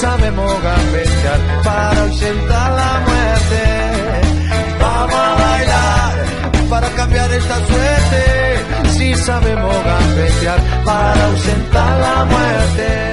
Sabemos gambetear para ausentar la muerte. Vamos a bailar para cambiar esta suerte. Si sabemos gambetear para ausentar la muerte.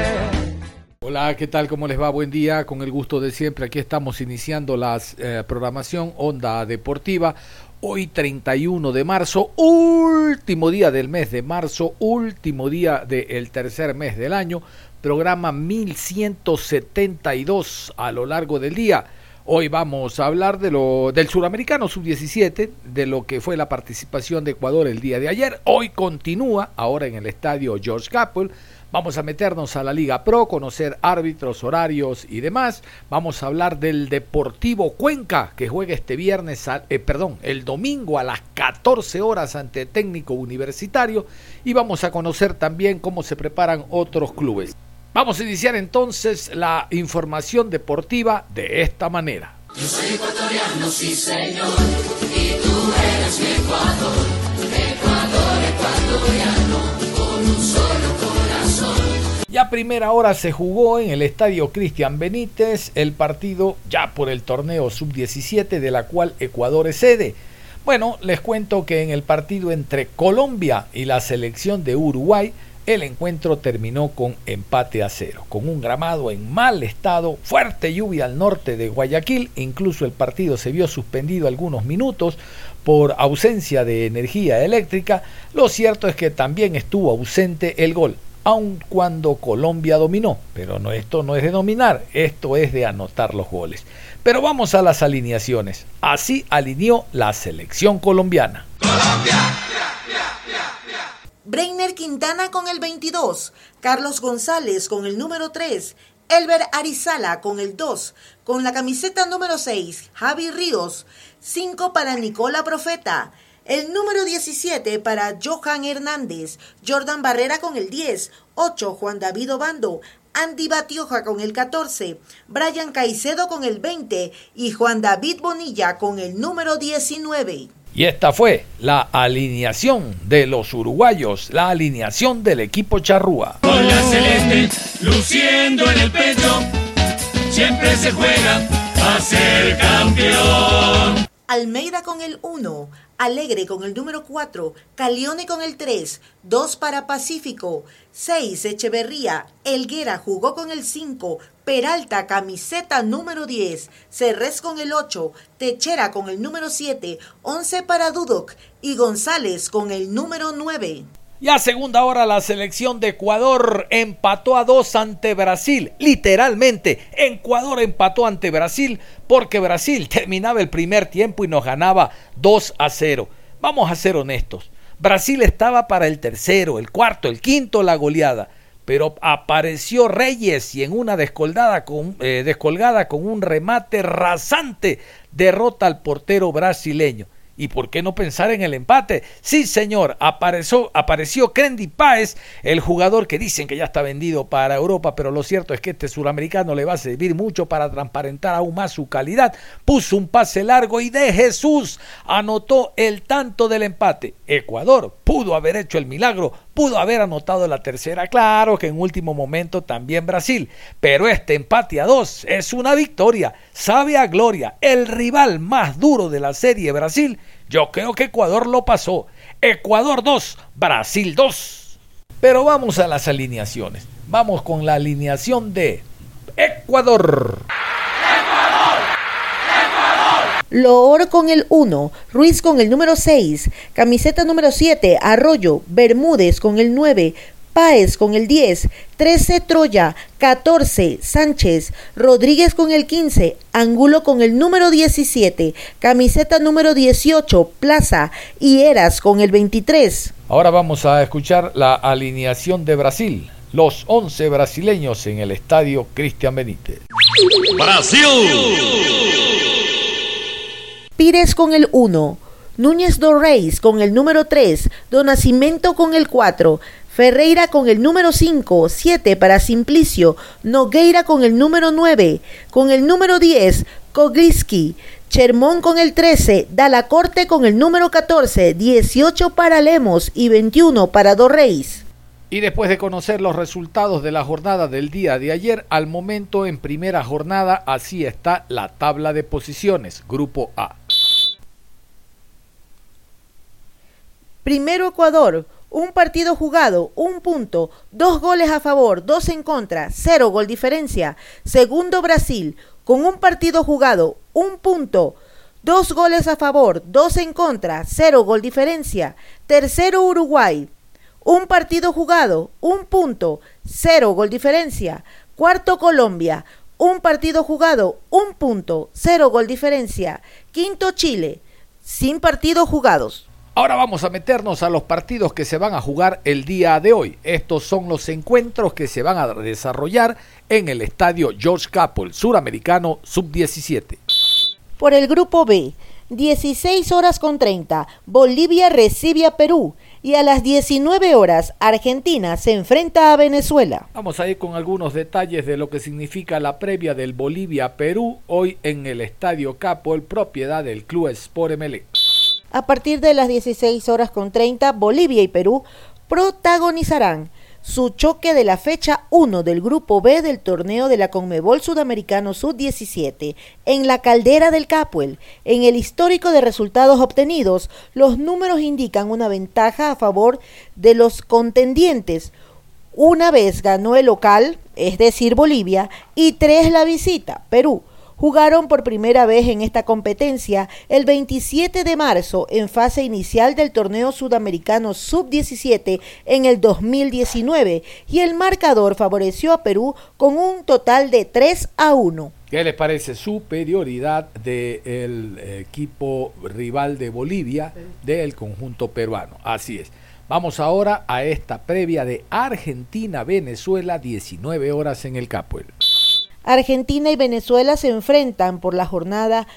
Hola, ¿qué tal? ¿Cómo les va? Buen día, con el gusto de siempre. Aquí estamos iniciando la eh, programación Onda Deportiva. Hoy 31 de marzo, último día del mes de marzo, último día del tercer mes del año programa 1172 a lo largo del día. Hoy vamos a hablar de lo del suramericano sub-17, de lo que fue la participación de Ecuador el día de ayer. Hoy continúa, ahora en el estadio George Capel. Vamos a meternos a la Liga Pro, conocer árbitros, horarios y demás. Vamos a hablar del Deportivo Cuenca, que juega este viernes, eh, perdón, el domingo a las 14 horas ante Técnico Universitario. Y vamos a conocer también cómo se preparan otros clubes. Vamos a iniciar entonces la información deportiva de esta manera. Yo soy ecuatoriano, sí señor, y tú eres mi Ecuador, Ecuador ecuatoriano, con un solo corazón. Ya primera hora se jugó en el estadio Cristian Benítez el partido ya por el torneo sub-17 de la cual Ecuador es sede. Bueno, les cuento que en el partido entre Colombia y la selección de Uruguay, el encuentro terminó con empate a cero, con un gramado en mal estado, fuerte lluvia al norte de Guayaquil, incluso el partido se vio suspendido algunos minutos por ausencia de energía eléctrica. Lo cierto es que también estuvo ausente el gol, aun cuando Colombia dominó. Pero no, esto no es de dominar, esto es de anotar los goles. Pero vamos a las alineaciones. Así alineó la selección colombiana. Colombia. Breiner Quintana con el 22, Carlos González con el número 3, Elber Arizala con el 2, con la camiseta número 6, Javi Ríos, 5 para Nicola Profeta, el número 17 para Johan Hernández, Jordan Barrera con el 10, 8 Juan David Obando, Andy Batioja con el 14, Brian Caicedo con el 20 y Juan David Bonilla con el número 19. Y esta fue la alineación de los uruguayos, la alineación del equipo charrúa. Con la celeste luciendo en el pecho, siempre se juega a ser campeón. Almeida con el 1, Alegre con el número 4, Calione con el 3, 2 para Pacífico, 6 Echeverría, Elguera jugó con el 5, Peralta camiseta número 10, Cerrés con el 8, Techera con el número 7, 11 para Dudok y González con el número 9. Ya segunda hora la selección de Ecuador empató a dos ante Brasil. Literalmente, Ecuador empató ante Brasil porque Brasil terminaba el primer tiempo y nos ganaba 2 a 0. Vamos a ser honestos. Brasil estaba para el tercero, el cuarto, el quinto la goleada. Pero apareció Reyes y en una descolgada con, eh, descolgada con un remate rasante derrota al portero brasileño. ¿Y por qué no pensar en el empate? Sí, señor, apareció, apareció Kendi Páez, el jugador que dicen que ya está vendido para Europa, pero lo cierto es que este suramericano le va a servir mucho para transparentar aún más su calidad. Puso un pase largo y de Jesús anotó el tanto del empate. Ecuador pudo haber hecho el milagro, pudo haber anotado la tercera, claro que en último momento también Brasil, pero este empate a dos es una victoria, sabe a gloria, el rival más duro de la serie Brasil, yo creo que Ecuador lo pasó, Ecuador 2, Brasil 2. Pero vamos a las alineaciones, vamos con la alineación de Ecuador. Loor con el 1, Ruiz con el número 6, camiseta número 7, Arroyo, Bermúdez con el 9, Páez con el 10, 13 Troya, 14 Sánchez, Rodríguez con el 15, Angulo con el número 17, camiseta número 18 Plaza y Eras con el 23. Ahora vamos a escuchar la alineación de Brasil. Los 11 brasileños en el estadio Cristian Benítez. Pires con el 1, Núñez do Reis con el número 3, Donacimento con el 4, Ferreira con el número 5, 7 para Simplicio, Nogueira con el número 9, con el número 10, Kogliski, Chermón con el 13, Dalacorte con el número 14, 18 para Lemos y 21 para Dorreis. Y después de conocer los resultados de la jornada del día de ayer, al momento en primera jornada, así está la tabla de posiciones, Grupo A. Primero Ecuador, un partido jugado, un punto, dos goles a favor, dos en contra, cero gol diferencia. Segundo Brasil, con un partido jugado, un punto, dos goles a favor, dos en contra, cero gol diferencia. Tercero Uruguay, un partido jugado, un punto, cero gol diferencia. Cuarto Colombia, un partido jugado, un punto, cero gol diferencia. Quinto Chile, sin partidos jugados. Ahora vamos a meternos a los partidos que se van a jugar el día de hoy. Estos son los encuentros que se van a desarrollar en el estadio George Capel, suramericano sub-17. Por el grupo B, 16 horas con 30, Bolivia recibe a Perú y a las 19 horas Argentina se enfrenta a Venezuela. Vamos a ir con algunos detalles de lo que significa la previa del Bolivia-Perú hoy en el estadio Capel, propiedad del Club Sport MLE. A partir de las 16 horas con 30, Bolivia y Perú protagonizarán su choque de la fecha 1 del Grupo B del torneo de la Conmebol Sudamericano Sub-17 en la caldera del Capuel. En el histórico de resultados obtenidos, los números indican una ventaja a favor de los contendientes. Una vez ganó el local, es decir, Bolivia, y tres la visita, Perú jugaron por primera vez en esta competencia el 27 de marzo en fase inicial del torneo sudamericano sub-17 en el 2019 y el marcador favoreció a Perú con un total de 3 a 1. ¿Qué les parece? Superioridad del equipo rival de Bolivia del conjunto peruano. Así es. Vamos ahora a esta previa de Argentina-Venezuela, 19 horas en el Capuel. Argentina y Venezuela se enfrentan por la jornada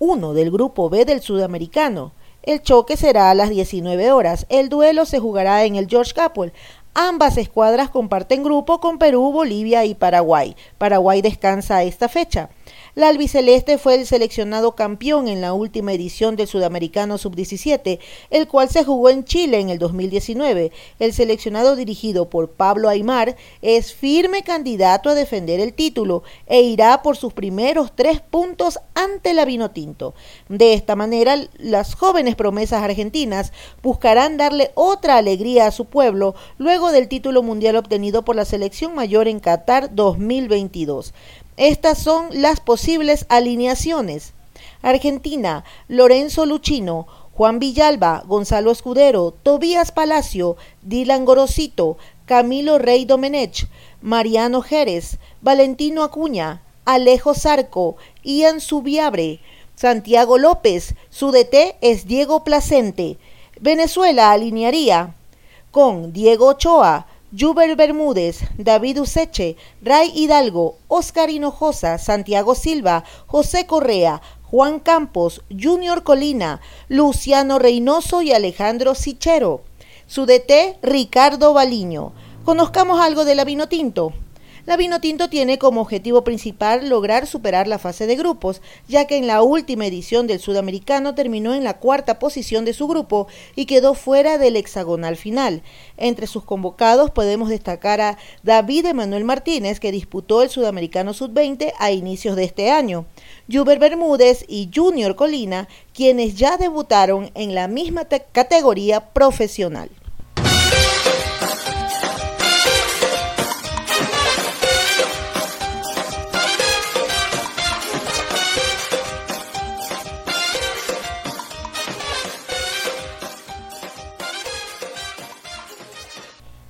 1 del Grupo B del Sudamericano. El choque será a las 19 horas. El duelo se jugará en el George Capel. Ambas escuadras comparten grupo con Perú, Bolivia y Paraguay. Paraguay descansa esta fecha. La albiceleste fue el seleccionado campeón en la última edición del Sudamericano Sub-17, el cual se jugó en Chile en el 2019. El seleccionado dirigido por Pablo Aymar es firme candidato a defender el título e irá por sus primeros tres puntos ante la Vinotinto. De esta manera, las jóvenes promesas argentinas buscarán darle otra alegría a su pueblo luego del título mundial obtenido por la selección mayor en Qatar 2022. Estas son las posibles alineaciones. Argentina, Lorenzo Luchino, Juan Villalba, Gonzalo Escudero, Tobías Palacio, Dylan Gorosito, Camilo Rey Domenech, Mariano Jerez, Valentino Acuña, Alejo Zarco, Ian Subiabre, Santiago López, su DT es Diego Placente. Venezuela alinearía con Diego Ochoa, Juber Bermúdez, David Useche, Ray Hidalgo, Oscar Hinojosa, Santiago Silva, José Correa, Juan Campos, Junior Colina, Luciano Reynoso y Alejandro Sichero. Su DT, Ricardo Baliño. Conozcamos algo de la vino tinto. La Vinotinto tiene como objetivo principal lograr superar la fase de grupos, ya que en la última edición del Sudamericano terminó en la cuarta posición de su grupo y quedó fuera del hexagonal final. Entre sus convocados podemos destacar a David Emanuel Martínez, que disputó el Sudamericano Sub-20 a inicios de este año, Juber Bermúdez y Junior Colina, quienes ya debutaron en la misma categoría profesional.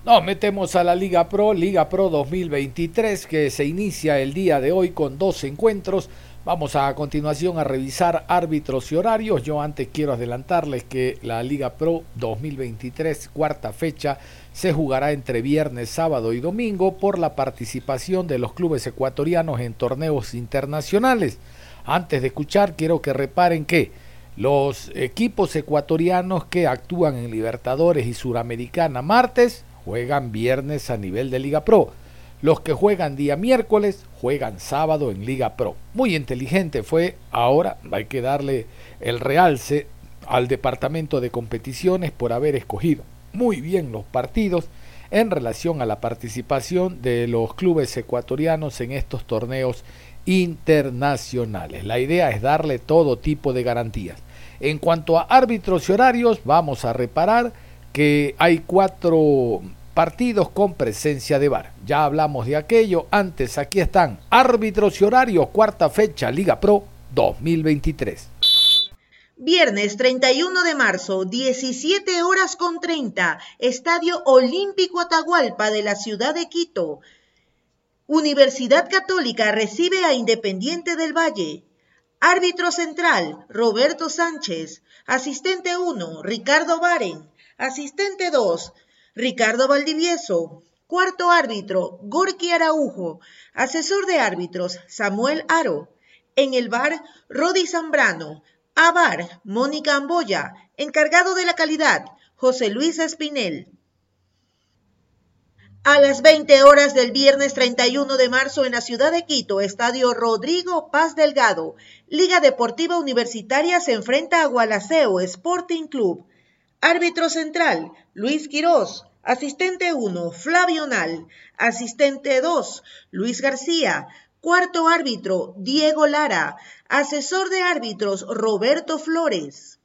Nos metemos a la Liga Pro, Liga Pro 2023, que se inicia el día de hoy con dos encuentros. Vamos a, continuación a revisar árbitros y horarios. Yo antes quiero adelantarles que la Liga Pro 2023, cuarta fecha, se jugará entre viernes, sábado y domingo por la participación de los clubes ecuatorianos en torneos internacionales. Antes de escuchar, quiero que reparen que los equipos ecuatorianos que actúan en Libertadores y Suramericana martes juegan viernes a nivel de Liga Pro. Los que juegan día miércoles juegan sábado en Liga Pro. Muy inteligente fue. Ahora hay que darle el realce al departamento de competiciones por haber escogido muy bien los partidos en relación a la participación de los clubes ecuatorianos en estos torneos internacionales. La idea es darle todo tipo de garantías. En cuanto a árbitros y horarios, vamos a reparar que hay cuatro partidos con presencia de VAR. Ya hablamos de aquello. Antes, aquí están árbitros y horarios, cuarta fecha, Liga Pro 2023. Viernes 31 de marzo, 17 horas con 30, Estadio Olímpico Atahualpa de la ciudad de Quito. Universidad Católica recibe a Independiente del Valle. Árbitro central, Roberto Sánchez. Asistente 1, Ricardo Baren. Asistente 2, Ricardo Valdivieso. Cuarto árbitro, Gorky Araujo. Asesor de árbitros, Samuel Aro. En el bar, Rodi Zambrano. bar, Mónica Amboya. Encargado de la calidad, José Luis Espinel. A las 20 horas del viernes 31 de marzo en la ciudad de Quito, Estadio Rodrigo Paz Delgado, Liga Deportiva Universitaria se enfrenta a Gualaceo Sporting Club. Árbitro central, Luis Quirós. Asistente 1, Flavio Nal. Asistente 2, Luis García. Cuarto árbitro, Diego Lara. Asesor de árbitros, Roberto Flores.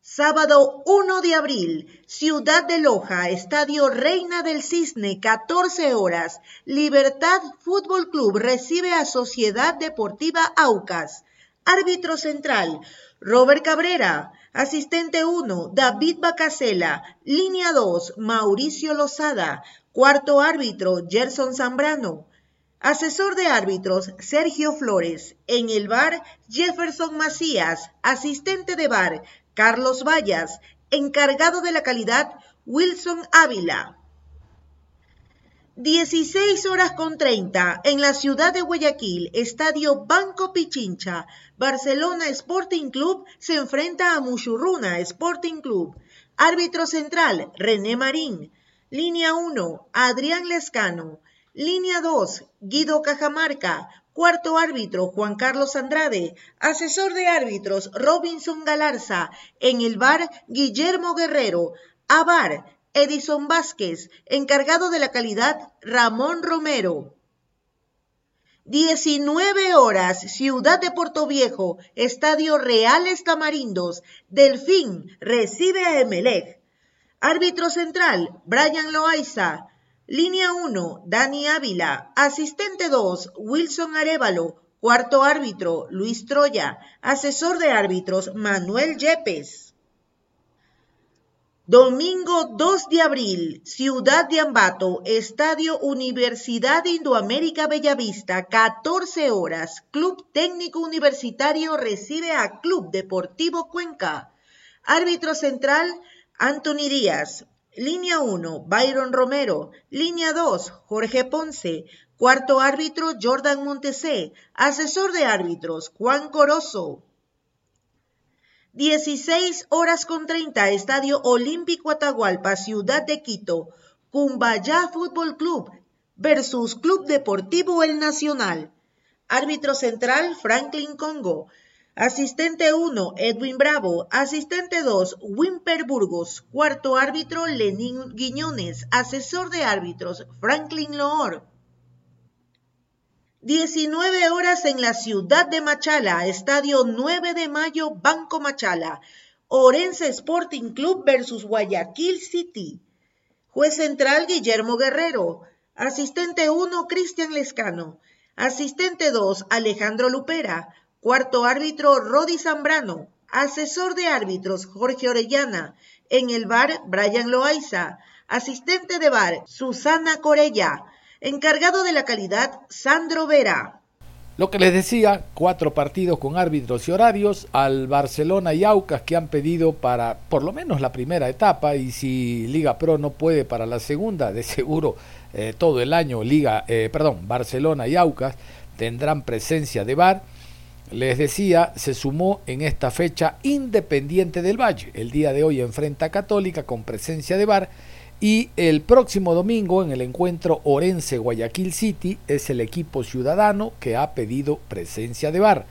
Sábado 1 de abril, Ciudad de Loja, Estadio Reina del Cisne, 14 horas. Libertad Fútbol Club recibe a Sociedad Deportiva Aucas. Árbitro central, Robert Cabrera. Asistente 1, David Bacasela. Línea 2, Mauricio Lozada. Cuarto árbitro, Gerson Zambrano. Asesor de árbitros, Sergio Flores. En el bar, Jefferson Macías. Asistente de bar, Carlos Vallas. Encargado de la calidad, Wilson Ávila. 16 horas con 30 en la ciudad de Guayaquil, Estadio Banco Pichincha, Barcelona Sporting Club se enfrenta a Muchurruna Sporting Club. Árbitro central, René Marín. Línea 1, Adrián Lescano. Línea 2, Guido Cajamarca. Cuarto árbitro, Juan Carlos Andrade. Asesor de árbitros, Robinson Galarza. En el bar, Guillermo Guerrero. A bar, Edison Vázquez, encargado de la calidad Ramón Romero. 19 horas, Ciudad de Puerto Viejo, Estadio Reales Tamarindos, Delfín recibe a Emelec. Árbitro central, Brian Loaiza. Línea 1, Dani Ávila. Asistente 2, Wilson Arevalo. Cuarto árbitro, Luis Troya. Asesor de árbitros, Manuel Yepes. Domingo 2 de abril, Ciudad de Ambato, Estadio Universidad Indoamérica Bellavista, 14 horas. Club Técnico Universitario recibe a Club Deportivo Cuenca. Árbitro central, Anthony Díaz. Línea 1, Byron Romero. Línea 2, Jorge Ponce. Cuarto árbitro, Jordan Montesé. Asesor de árbitros, Juan Corozo. 16 horas con 30, Estadio Olímpico Atahualpa, Ciudad de Quito. Cumbayá Fútbol Club versus Club Deportivo El Nacional. Árbitro central, Franklin Congo. Asistente 1, Edwin Bravo. Asistente 2, Wimper Burgos. Cuarto árbitro, Lenín Guiñones. Asesor de árbitros, Franklin Loor. 19 horas en la ciudad de Machala, Estadio 9 de Mayo, Banco Machala. Orense Sporting Club versus Guayaquil City. Juez central Guillermo Guerrero. Asistente 1 Cristian Lescano. Asistente 2 Alejandro Lupera. Cuarto árbitro Rodi Zambrano. Asesor de árbitros Jorge Orellana. En el bar Brian Loaiza. Asistente de bar, Susana Corella. Encargado de la calidad, Sandro Vera. Lo que les decía, cuatro partidos con árbitros y horarios al Barcelona y Aucas que han pedido para por lo menos la primera etapa y si Liga Pro no puede para la segunda, de seguro eh, todo el año Liga, eh, perdón, Barcelona y Aucas tendrán presencia de VAR. Les decía, se sumó en esta fecha Independiente del Valle. El día de hoy enfrenta a Católica con presencia de VAR y el próximo domingo en el encuentro Orense Guayaquil City es el equipo ciudadano que ha pedido presencia de VAR.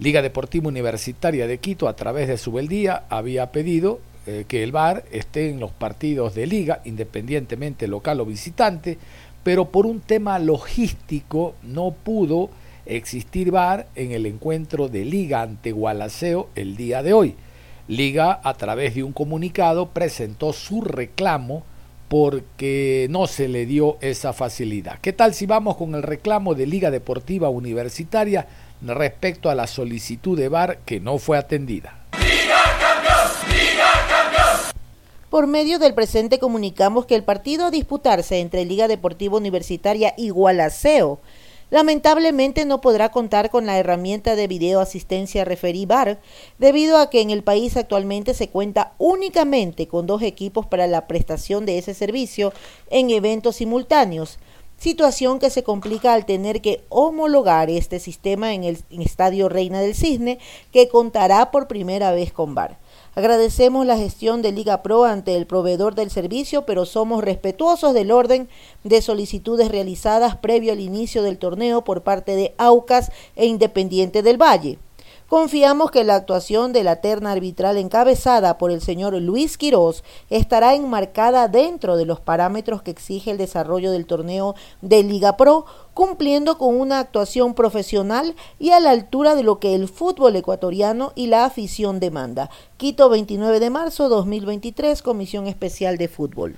Liga Deportiva Universitaria de Quito a través de su beldía había pedido eh, que el VAR esté en los partidos de liga, independientemente local o visitante, pero por un tema logístico no pudo existir VAR en el encuentro de liga ante Gualaceo el día de hoy. Liga, a través de un comunicado, presentó su reclamo porque no se le dio esa facilidad. ¿Qué tal si vamos con el reclamo de Liga Deportiva Universitaria respecto a la solicitud de VAR que no fue atendida? Por medio del presente comunicamos que el partido a disputarse entre Liga Deportiva Universitaria y Gualaceo lamentablemente no podrá contar con la herramienta de video asistencia referí VAR, debido a que en el país actualmente se cuenta únicamente con dos equipos para la prestación de ese servicio en eventos simultáneos, situación que se complica al tener que homologar este sistema en el Estadio Reina del Cisne, que contará por primera vez con VAR. Agradecemos la gestión de Liga Pro ante el proveedor del servicio, pero somos respetuosos del orden de solicitudes realizadas previo al inicio del torneo por parte de Aucas e Independiente del Valle. Confiamos que la actuación de la terna arbitral encabezada por el señor Luis Quirós estará enmarcada dentro de los parámetros que exige el desarrollo del torneo de Liga Pro, cumpliendo con una actuación profesional y a la altura de lo que el fútbol ecuatoriano y la afición demanda. Quito 29 de marzo 2023, Comisión Especial de Fútbol.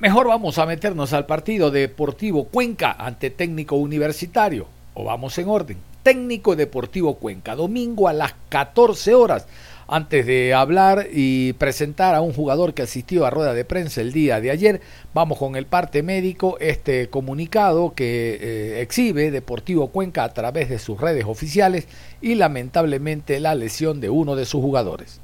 Mejor vamos a meternos al partido Deportivo Cuenca ante técnico universitario. O vamos en orden técnico Deportivo Cuenca, domingo a las 14 horas. Antes de hablar y presentar a un jugador que asistió a rueda de prensa el día de ayer, vamos con el parte médico, este comunicado que eh, exhibe Deportivo Cuenca a través de sus redes oficiales y lamentablemente la lesión de uno de sus jugadores.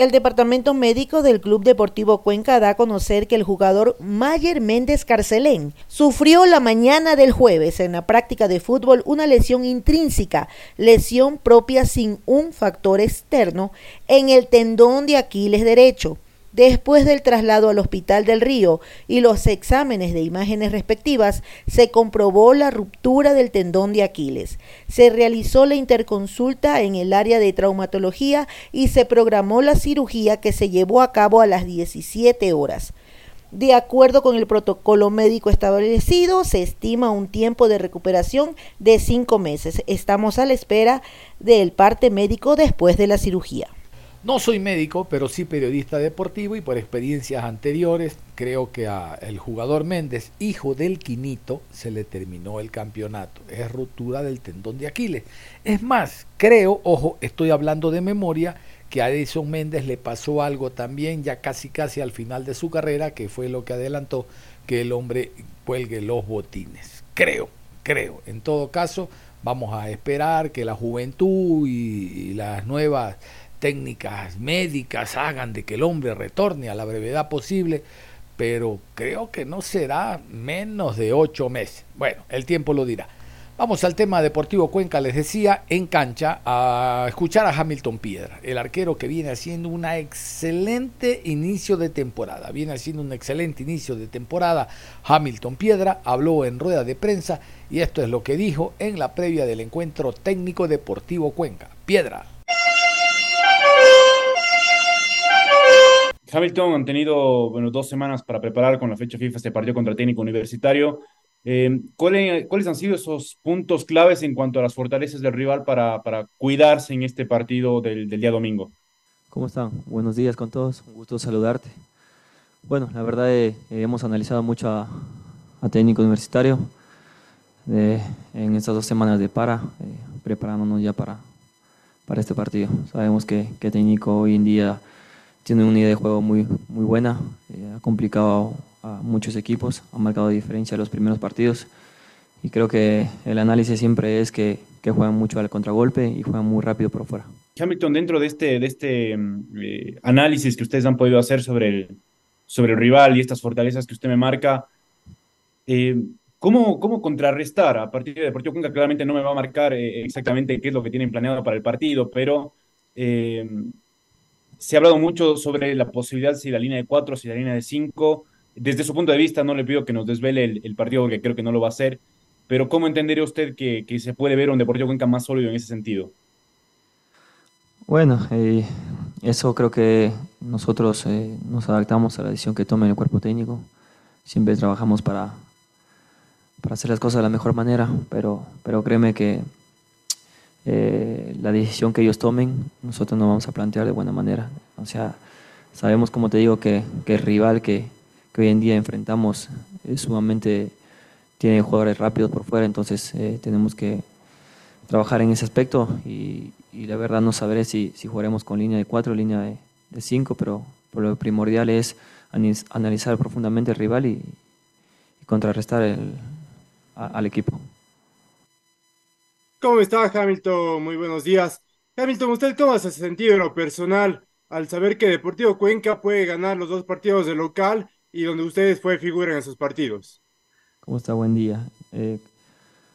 El departamento médico del Club Deportivo Cuenca da a conocer que el jugador Mayer Méndez Carcelén sufrió la mañana del jueves en la práctica de fútbol una lesión intrínseca, lesión propia sin un factor externo, en el tendón de Aquiles derecho. Después del traslado al Hospital del Río y los exámenes de imágenes respectivas, se comprobó la ruptura del tendón de Aquiles. Se realizó la interconsulta en el área de traumatología y se programó la cirugía que se llevó a cabo a las 17 horas. De acuerdo con el protocolo médico establecido, se estima un tiempo de recuperación de cinco meses. Estamos a la espera del parte médico después de la cirugía. No soy médico, pero sí periodista deportivo y por experiencias anteriores creo que al jugador Méndez, hijo del Quinito, se le terminó el campeonato. Es ruptura del tendón de Aquiles. Es más, creo, ojo, estoy hablando de memoria, que a Edison Méndez le pasó algo también ya casi casi al final de su carrera, que fue lo que adelantó que el hombre cuelgue los botines. Creo, creo. En todo caso, vamos a esperar que la juventud y las nuevas técnicas médicas hagan de que el hombre retorne a la brevedad posible, pero creo que no será menos de ocho meses. Bueno, el tiempo lo dirá. Vamos al tema Deportivo Cuenca, les decía, en cancha, a escuchar a Hamilton Piedra, el arquero que viene haciendo un excelente inicio de temporada. Viene haciendo un excelente inicio de temporada. Hamilton Piedra habló en rueda de prensa y esto es lo que dijo en la previa del encuentro técnico Deportivo Cuenca. Piedra. Hamilton han tenido bueno, dos semanas para preparar con la fecha FIFA este partido contra el técnico universitario. Eh, ¿cuáles, han sido esos puntos claves en cuanto a las fortalezas del rival para, para cuidarse en este partido del, del, día domingo? ¿Cómo están? Buenos días con todos, un gusto saludarte. Bueno, la verdad eh, hemos analizado mucho a, a técnico universitario eh, en estas dos semanas de para, eh, preparándonos ya para, para este partido. Sabemos que, que técnico hoy en día tiene una idea de juego muy, muy buena, eh, ha complicado a muchos equipos, ha marcado diferencia en los primeros partidos y creo que el análisis siempre es que, que juegan mucho al contragolpe y juegan muy rápido por fuera. Hamilton, dentro de este, de este mm, eh, análisis que ustedes han podido hacer sobre el, sobre el rival y estas fortalezas que usted me marca, eh, ¿cómo, ¿cómo contrarrestar? A partir de Deportivo Cuenca claramente no me va a marcar eh, exactamente qué es lo que tienen planeado para el partido, pero eh, se ha hablado mucho sobre la posibilidad si la línea de cuatro, si la línea de cinco. Desde su punto de vista, no le pido que nos desvele el, partido porque creo que no lo va a hacer, pero ¿cómo entendería usted que, que se puede ver un Deportivo Cuenca más sólido en ese sentido? Bueno, eh, eso creo que nosotros eh, nos adaptamos a la decisión que tome el cuerpo técnico. Siempre trabajamos para, para hacer las cosas de la mejor manera, pero, pero créeme que eh, la decisión que ellos tomen, nosotros nos vamos a plantear de buena manera. O sea, sabemos, como te digo, que, que el rival que, que hoy en día enfrentamos es sumamente tiene jugadores rápidos por fuera, entonces eh, tenemos que trabajar en ese aspecto y, y la verdad no sabré si, si jugaremos con línea de 4 o línea de, de 5, pero, lo primordial es analizar profundamente el rival y, contrarrestar el, al equipo. ¿Cómo está Hamilton? Muy buenos días. Hamilton, ¿usted cómo se ha sentido en lo personal al saber que Deportivo Cuenca puede ganar los dos partidos de local y donde ustedes fue figura en esos partidos? ¿Cómo está? Buen día. Eh,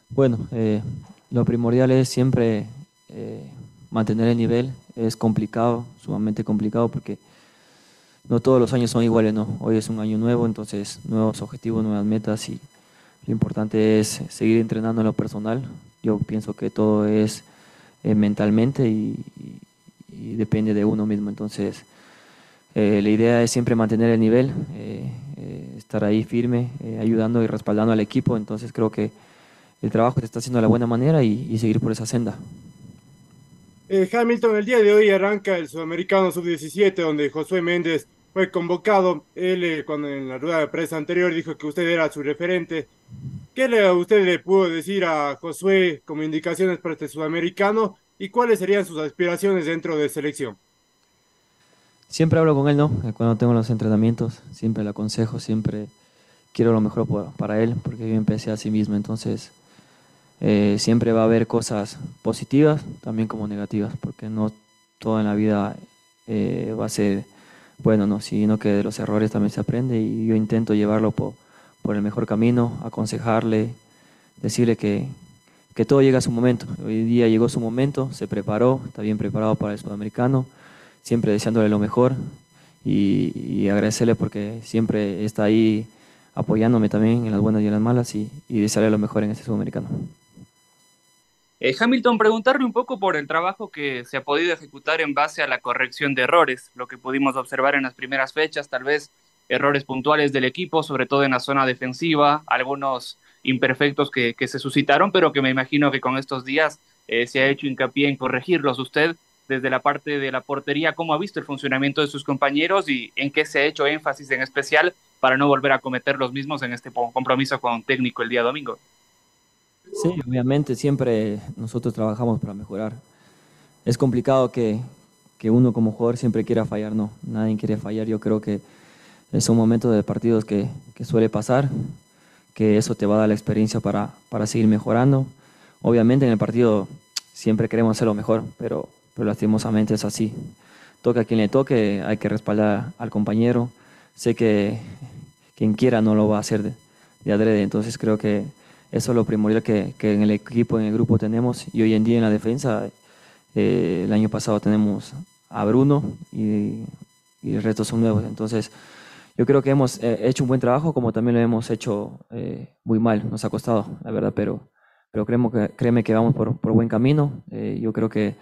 bueno, eh, lo primordial es siempre eh, mantener el nivel. Es complicado, sumamente complicado, porque no todos los años son iguales, ¿no? Hoy es un año nuevo, entonces nuevos objetivos, nuevas metas y lo importante es seguir entrenando en lo personal. Yo pienso que todo es eh, mentalmente y, y, y, depende de uno mismo. Entonces, eh, la idea es siempre mantener el nivel, eh, estar ahí firme, ayudando y respaldando al equipo. Entonces, creo que el trabajo se está haciendo de la buena manera y, y seguir por esa senda. Eh, Hamilton, el día de hoy arranca el Sudamericano Sub-17, donde Josué Méndez fue convocado. Él, eh, cuando en la rueda de prensa anterior, dijo que usted era su referente. ¿Qué le, usted le pudo decir a Josué como indicaciones para este Sudamericano y cuáles serían sus aspiraciones dentro de selección? Siempre hablo con él, ¿no? Cuando tengo los entrenamientos, siempre le aconsejo, siempre quiero lo mejor para él, porque yo empecé a sí mismo, entonces eh, siempre va a haber cosas positivas, también como negativas, porque no todo en la vida eh, va a ser bueno, no, sino que de los errores también se aprende y yo intento llevarlo por, por el mejor camino, aconsejarle, decirle que, que todo llega a su momento. Hoy día llegó su momento, se preparó, está bien preparado para el sudamericano, siempre deseándole lo mejor y, y agradecerle porque siempre está ahí apoyándome también en las buenas y en las malas y, y desearle lo mejor en este sudamericano. Eh, Hamilton, preguntarle un poco por el trabajo que se ha podido ejecutar en base a la corrección de errores, lo que pudimos observar en las primeras fechas, tal vez errores puntuales del equipo, sobre todo en la zona defensiva, algunos imperfectos que, se suscitaron, pero que me imagino que con estos días eh, se ha hecho hincapié en corregirlos. Usted, desde la parte de la portería, ¿cómo ha visto el funcionamiento de sus compañeros y en qué se ha hecho énfasis en especial para no volver a cometer los mismos en este compromiso con técnico el día domingo? Sí, obviamente siempre nosotros trabajamos para mejorar. Es complicado que, que, uno como jugador siempre quiera fallar, no, nadie quiere fallar. Yo creo que son momentos de partidos que, que suele pasar, que eso te va a dar la experiencia para, para seguir mejorando. Obviamente en el partido siempre queremos hacerlo mejor, pero, pero lastimosamente es así. Toca a quien le toque, hay que respaldar al compañero. Sé que quien quiera no lo va a hacer de, de adrede, entonces creo que eso es lo primordial que, que, en el equipo, en el grupo tenemos. Y hoy en día en la defensa, eh, el año pasado tenemos a Bruno y, y, el resto son nuevos. Entonces, yo creo que hemos eh, hecho un buen trabajo, como también lo hemos hecho eh, muy mal. Nos ha costado, la verdad, pero, pero creemos que, créeme que vamos por, por buen camino. Eh, yo creo que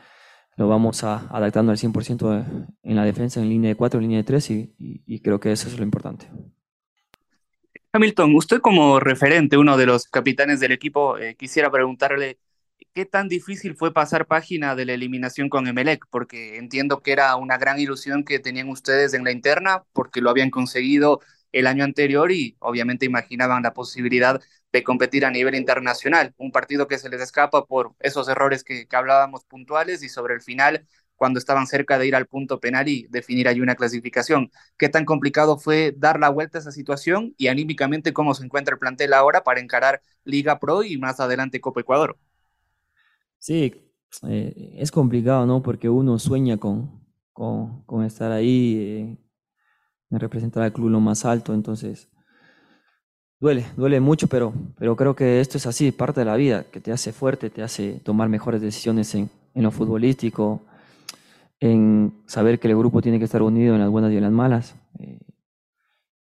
lo vamos a, adaptando al 100% en la defensa, en línea de 4, en línea de 3, y, y, y creo que eso es lo importante. Hamilton, usted como referente, uno de los capitanes del equipo, eh, quisiera preguntarle qué tan difícil fue pasar página de la eliminación con Emelec, porque entiendo que era una gran ilusión que tenían ustedes en la interna, porque lo habían conseguido el año anterior y obviamente imaginaban la posibilidad de competir a nivel internacional. Un partido que se les escapa por esos errores que, hablábamos puntuales y sobre el final cuando estaban cerca de ir al punto penal y definir ahí una clasificación. ¿Qué tan complicado fue dar la vuelta a esa situación y anímicamente cómo se encuentra el plantel ahora para encarar Liga Pro y más adelante Copa Ecuador? Sí, eh, es complicado, ¿no? Porque uno sueña con, con, estar ahí, eh, representar al club lo más alto, entonces duele, duele mucho, pero, pero creo que esto es así, parte de la vida, que te hace fuerte, te hace tomar mejores decisiones en, en lo futbolístico, en saber que el grupo tiene que estar unido en las buenas y en las malas. Eh,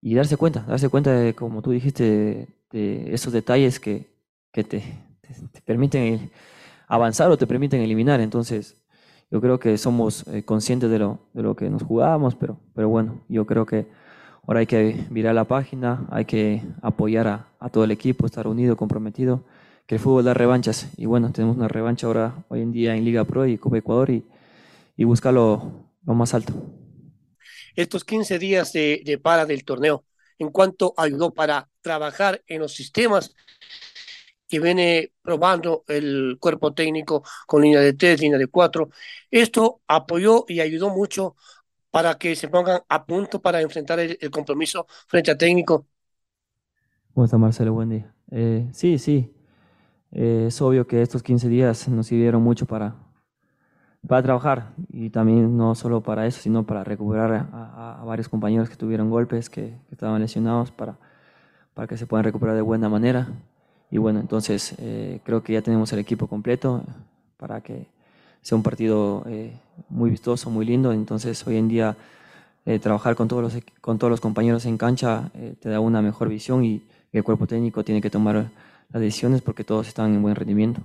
y darse cuenta, darse cuenta de, como tú dijiste, de, esos detalles que, que te, te, permiten avanzar o te permiten eliminar. Entonces, yo creo que somos eh, conscientes de lo, de lo que nos jugábamos, pero, pero bueno, yo creo que ahora hay que virar la página, hay que apoyar a, a todo el equipo, estar unido, comprometido, que el fútbol da revanchas. Y bueno, tenemos una revancha ahora, hoy en día en Liga Pro y Copa Ecuador y, y buscar lo, lo más alto. Estos 15 días de, de para del torneo, en cuanto ayudó para trabajar en los sistemas que viene probando el cuerpo técnico con línea de tres, línea de cuatro. Esto apoyó y ayudó mucho para que se pongan a punto para enfrentar el, el compromiso frente a técnico. ¿Cómo está Marcelo? Buen día. Eh, sí, sí. Eh, es obvio que estos 15 días nos sirvieron mucho para, para trabajar y también no solo para eso, sino para recuperar a, a, a varios compañeros que tuvieron golpes, que, que, estaban lesionados, para, para que se puedan recuperar de buena manera. Y bueno, entonces eh, creo que ya tenemos el equipo completo para que sea un partido eh, muy vistoso, muy lindo. Entonces hoy en día eh, trabajar con todos, los, con todos los compañeros en cancha eh, te da una mejor visión y, y el cuerpo técnico tiene que tomar las decisiones porque todos están en buen rendimiento.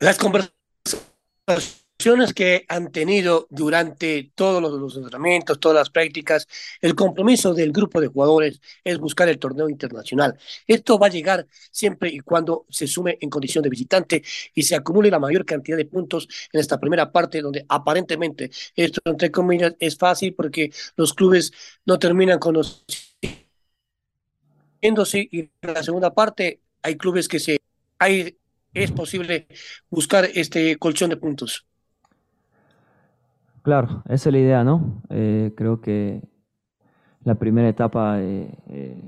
Las conversaciones que han tenido durante todos los, entrenamientos, todas las prácticas, el compromiso del grupo de jugadores es buscar el torneo internacional. Esto va a llegar siempre y cuando se sume en condición de visitante y se acumule la mayor cantidad de puntos en esta primera parte, donde aparentemente esto, entre comillas, es fácil porque los clubes no terminan conociéndose y en la segunda parte hay clubes que se... Hay, es posible buscar este colchón de puntos. Claro, esa es la idea, ¿no? Eh, creo que la primera etapa eh, eh,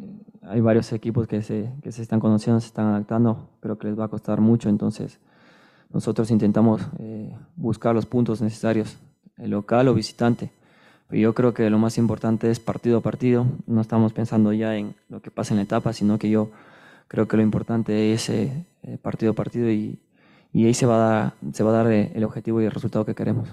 hay varios equipos que se, que se están conociendo, se están adaptando, creo que les va a costar mucho, entonces nosotros intentamos buscar los puntos necesarios, el local o visitante. Pero yo creo que lo más importante es partido a partido, no estamos pensando ya en lo que pasa en la etapa, sino que yo creo que lo importante es partido a partido y, y ahí se va a dar, se va a dar el objetivo y el resultado que queremos.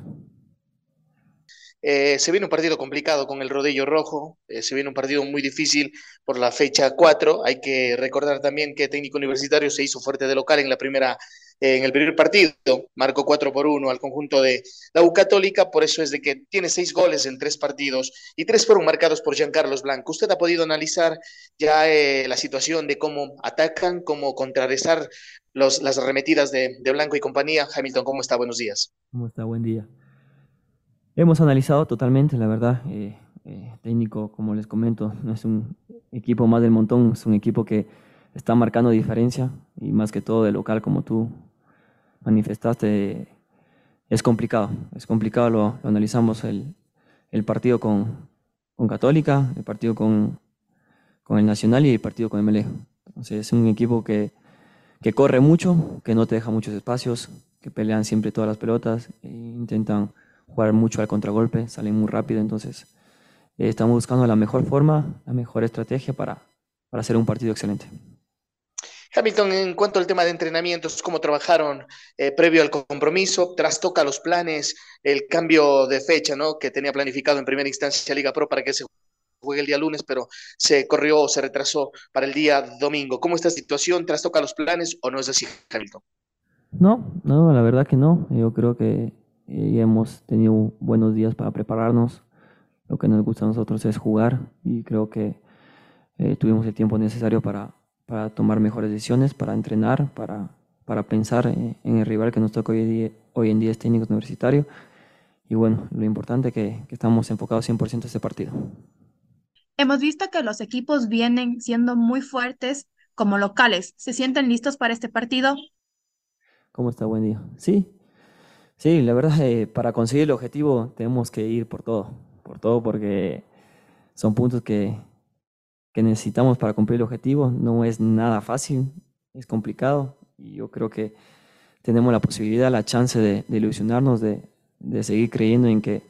Eh, se viene un partido complicado con el rodillo rojo, eh, se viene un partido muy difícil por la fecha 4. Hay que recordar también que Técnico Universitario se hizo fuerte de local en la primera eh, en el primer partido, marcó 4 por 1 al conjunto de la U Católica, por eso es de que tiene seis goles en tres partidos y tres fueron marcados por Giancarlos Blanco. ¿Usted ha podido analizar ya eh, la situación de cómo atacan, cómo contrarrestar los, las arremetidas de, de Blanco y compañía? Hamilton, ¿cómo está? Buenos días. ¿Cómo está? Buen día. Hemos analizado totalmente, la verdad. Eh, eh, técnico, como les comento, no es un equipo más del montón, es un equipo que está marcando diferencia y más que todo de local, como tú manifestaste, es complicado. Es complicado, lo, analizamos el, el, partido con, Católica, el partido con, el Nacional y el partido con MLE. Entonces, es un equipo que, que corre mucho, que no te deja muchos espacios, que pelean siempre todas las pelotas e intentan jugar mucho al contragolpe, salen muy rápido, entonces eh, estamos buscando la mejor forma, la mejor estrategia para, para hacer un partido excelente. Hamilton, en cuanto al tema de entrenamientos, ¿cómo trabajaron eh, previo al compromiso? Trastoca los planes, el cambio de fecha, ¿no? Que tenía planificado en primera instancia Liga Pro para que se juegue el día lunes, pero se corrió o se retrasó para el día domingo. ¿Cómo está esta situación? ¿Trastoca los planes o no es así, Hamilton? No, no, la verdad que no. Yo creo que y hemos tenido buenos días para prepararnos. Lo que nos gusta a nosotros es jugar y creo que eh, tuvimos el tiempo necesario para, para, tomar mejores decisiones, para entrenar, para, para pensar en, en, el rival que nos toca hoy, día, hoy en día es técnico universitario. Y bueno, lo importante es que, que estamos enfocados 100% a este partido. Hemos visto que los equipos vienen siendo muy fuertes como locales. ¿Se sienten listos para este partido? ¿Cómo está? Buen día. Sí, Sí, la verdad, eh, para conseguir el objetivo tenemos que ir por todo, por todo porque son puntos que, que necesitamos para cumplir el objetivo. No es nada fácil, es complicado y yo creo que tenemos la posibilidad, la chance de, de ilusionarnos, de, de seguir creyendo en que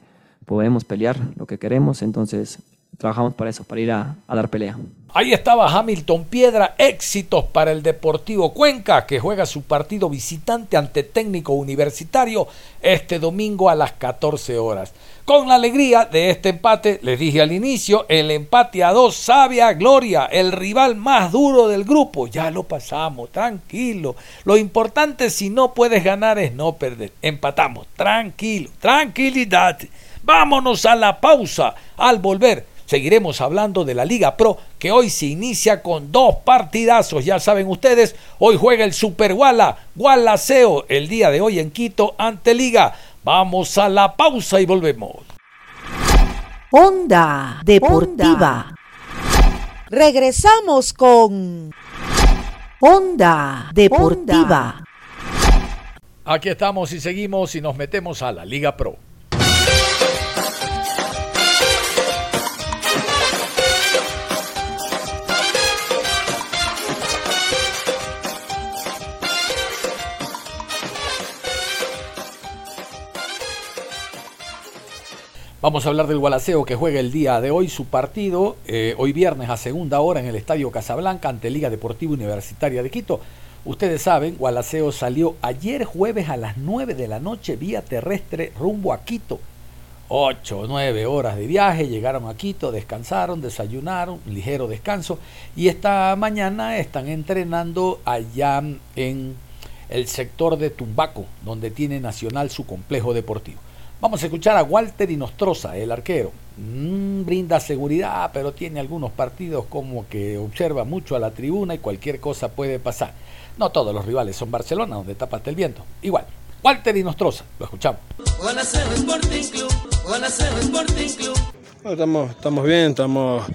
podemos pelear lo que queremos. Entonces, trabajamos para eso, para ir a, dar pelea. Ahí estaba Hamilton Piedra, éxitos para el Deportivo Cuenca, que juega su partido visitante ante técnico universitario este domingo a las 14 horas. Con la alegría de este empate, les dije al inicio, el empate a dos sabia gloria, el rival más duro del grupo, ya lo pasamos, tranquilo. Lo importante si no puedes ganar es no perder, empatamos, tranquilo, tranquilidad. Vámonos a la pausa. Al volver, seguiremos hablando de la Liga Pro que hoy se inicia con dos partidazos. Ya saben ustedes, hoy juega el Super Guala, Gualaceo, el día de hoy en Quito ante Liga. Vamos a la pausa y volvemos. Onda Deportiva. Regresamos con Onda Deportiva. Aquí estamos y seguimos y nos metemos a la Liga Pro. Vamos a hablar del Gualaceo que juega el día de hoy su partido, eh, hoy viernes a segunda hora en el Estadio Casablanca ante Liga Deportiva Universitaria de Quito. Ustedes saben, Gualaceo salió ayer jueves a las 9 de la noche vía terrestre rumbo a Quito. 8 o 9 horas de viaje, llegaron a Quito, descansaron, desayunaron, un ligero descanso y esta mañana están entrenando allá en el sector de Tumbaco, donde tiene Nacional su complejo deportivo. Vamos a escuchar a Walter Inostroza, el arquero. Mm, brinda seguridad, pero tiene algunos partidos como que observa mucho a la tribuna y cualquier cosa puede pasar. No todos los rivales son Barcelona, donde tapaste el viento. Igual, Walter Inostroza, lo escuchamos. Estamos, estamos bien, estamos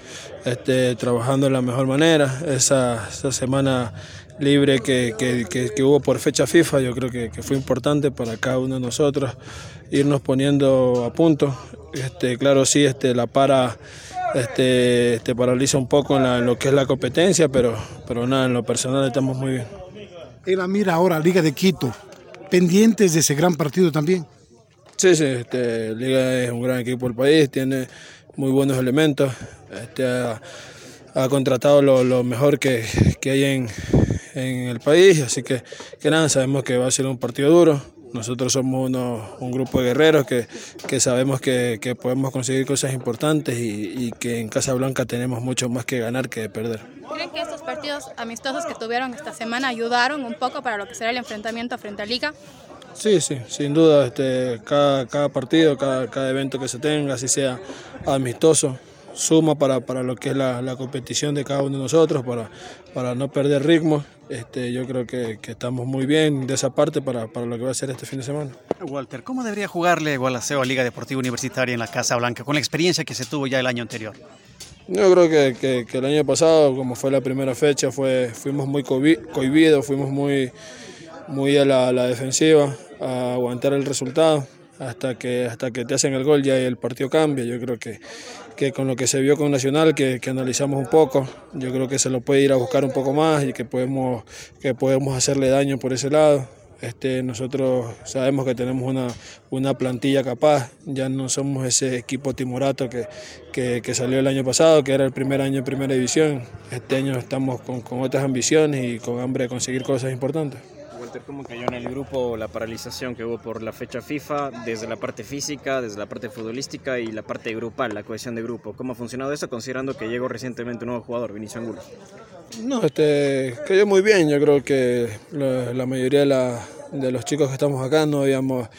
este, trabajando de la mejor manera. Esa, esa semana libre que, que, que, que, hubo por fecha FIFA, yo creo que, fue importante para cada uno de nosotros irnos poniendo a punto. Este, claro, sí, este, la para este, te paraliza un poco en, la, en, lo que es la competencia, pero, pero nada, en lo personal estamos muy bien. En la mira ahora, Liga de Quito, pendientes de ese gran partido también. Sí, sí, este, Liga es un gran equipo del país, tiene muy buenos elementos, este, ha, ha contratado lo, lo mejor que, que hay en, en, el país, así que, que nada, sabemos que va a ser un partido duro, nosotros somos uno, un grupo de guerreros que, que sabemos que, que, podemos conseguir cosas importantes y, y, que en Casablanca tenemos mucho más que ganar que perder. ¿Creen que estos partidos amistosos que tuvieron esta semana ayudaron un poco para lo que será el enfrentamiento frente a Liga? Sí, sí, sin duda. Este, cada, cada partido, cada, cada evento que se tenga, así sea amistoso, suma para, para lo que es la, la, competición de cada uno de nosotros, para, para no perder ritmo. Este, yo creo que, que, estamos muy bien de esa parte para, para, lo que va a ser este fin de semana. Walter, ¿cómo debería jugarle Gualaceo a Liga Deportiva Universitaria en la Casa Blanca con la experiencia que se tuvo ya el año anterior? Yo creo que, que, que el año pasado, como fue la primera fecha, fue, fuimos muy cohibidos, fuimos muy, muy a la, la defensiva, a aguantar el resultado hasta que, hasta que te hacen el gol ya el partido cambia. Yo creo que, que con lo que se vio con Nacional, que, que, analizamos un poco, yo creo que se lo puede ir a buscar un poco más y que podemos, que podemos hacerle daño por ese lado. Este, nosotros sabemos que tenemos una, una plantilla capaz, ya no somos ese equipo timorato que, que, que, salió el año pasado, que era el primer año en primera división. Este año estamos con, con otras ambiciones y con hambre de conseguir cosas importantes. ¿Cómo cayó en el grupo la paralización que hubo por la fecha FIFA, desde la parte física, desde la parte futbolística y la parte grupal, la cohesión de grupo? ¿Cómo ha funcionado eso considerando que llegó recientemente un nuevo jugador, Vinicio Angulo? No, este, cayó muy bien. Yo creo que la, mayoría de, de, los chicos que estamos acá no habíamos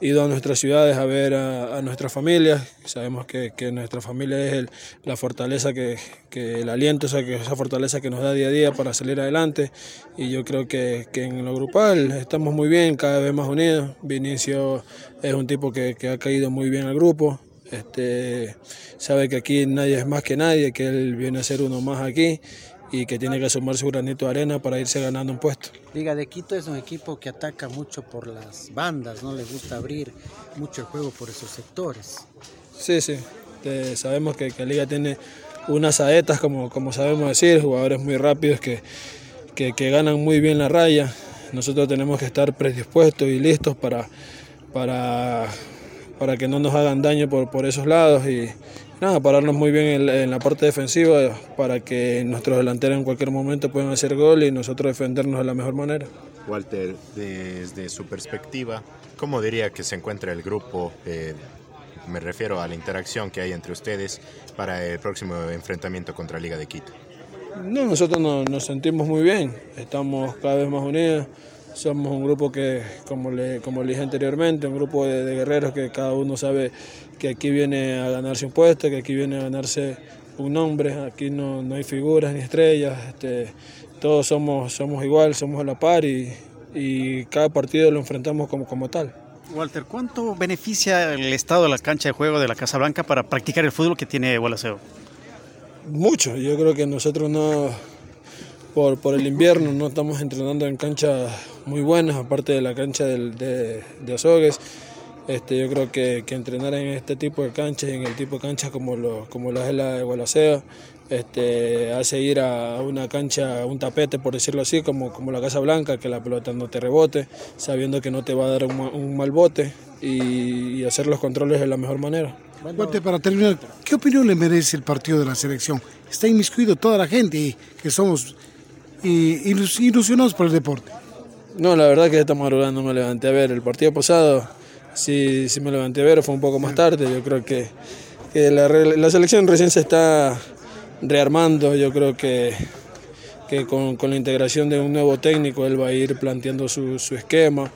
ido a nuestras ciudades a ver a, nuestras familias. Sabemos que, que nuestra familia es el, la fortaleza, que, que, el aliento, o que esa fortaleza que nos da día a día para salir adelante. Y yo creo que, que en lo grupal estamos muy bien, cada vez más unidos. Vinicio es un tipo que, que ha caído muy bien al grupo. Este, sabe que aquí nadie es más que nadie, que él viene a ser uno más aquí y que tiene que sumar su granito de arena para irse ganando un puesto. Liga de Quito es un equipo que ataca mucho por las bandas, no le gusta abrir mucho el juego por esos sectores. Sí, sí, sabemos que, que Liga tiene unas saetas, como, como sabemos decir, jugadores muy rápidos que, que, que ganan muy bien la raya. Nosotros tenemos que estar predispuestos y listos para, para, para que no nos hagan daño por, por esos lados y nada, pararnos muy bien en, en la parte defensiva para que nuestros delanteros en cualquier momento puedan hacer gol y nosotros defendernos de la mejor manera. Walter, desde su perspectiva, ¿cómo diría que se encuentra el grupo? Eh, me refiero a la interacción que hay entre ustedes para el próximo enfrentamiento contra Liga de Quito. No, nosotros no- nos sentimos muy bien, estamos cada vez más unidos, somos un grupo que, como le, como le dije anteriormente, un grupo de, de guerreros que cada uno sabe que aquí viene a ganarse un puesto, que aquí viene a ganarse un nombre, aquí no, no hay figuras ni estrellas, este, todos somos, somos igual, somos a la par y, y cada partido lo enfrentamos como, como tal. Walter, ¿cuánto beneficia el estado de la cancha de juego de la Casa Blanca para practicar el fútbol que tiene Gualaceo? Mucho, yo creo que nosotros no, por, por el invierno no estamos entrenando en canchas muy buenas, aparte de la cancha del- de, de Azogues. Este, yo creo que, que entrenar en este tipo de canchas, en el tipo de canchas como, lo, como la es la de Gualaceo, este, hace ir a una cancha, un tapete por decirlo así, como, como la Casa Blanca, que la pelota no te rebote, sabiendo que no te va a dar un, un mal bote y, y hacer los controles de la mejor manera. Walter, para terminar, ¿qué opinión le merece el partido de la selección? Está inmiscuido toda la gente y que somos y, ilus- ilusionados por el deporte. No, la verdad que esta madrugada no me levanté a ver. El partido pasado sí, sí me levanté a ver, fue un poco más tarde. Yo creo que, la, selección recién se está rearmando. Yo creo que, que con, con la integración de un nuevo técnico él va a ir planteando su, su esquema,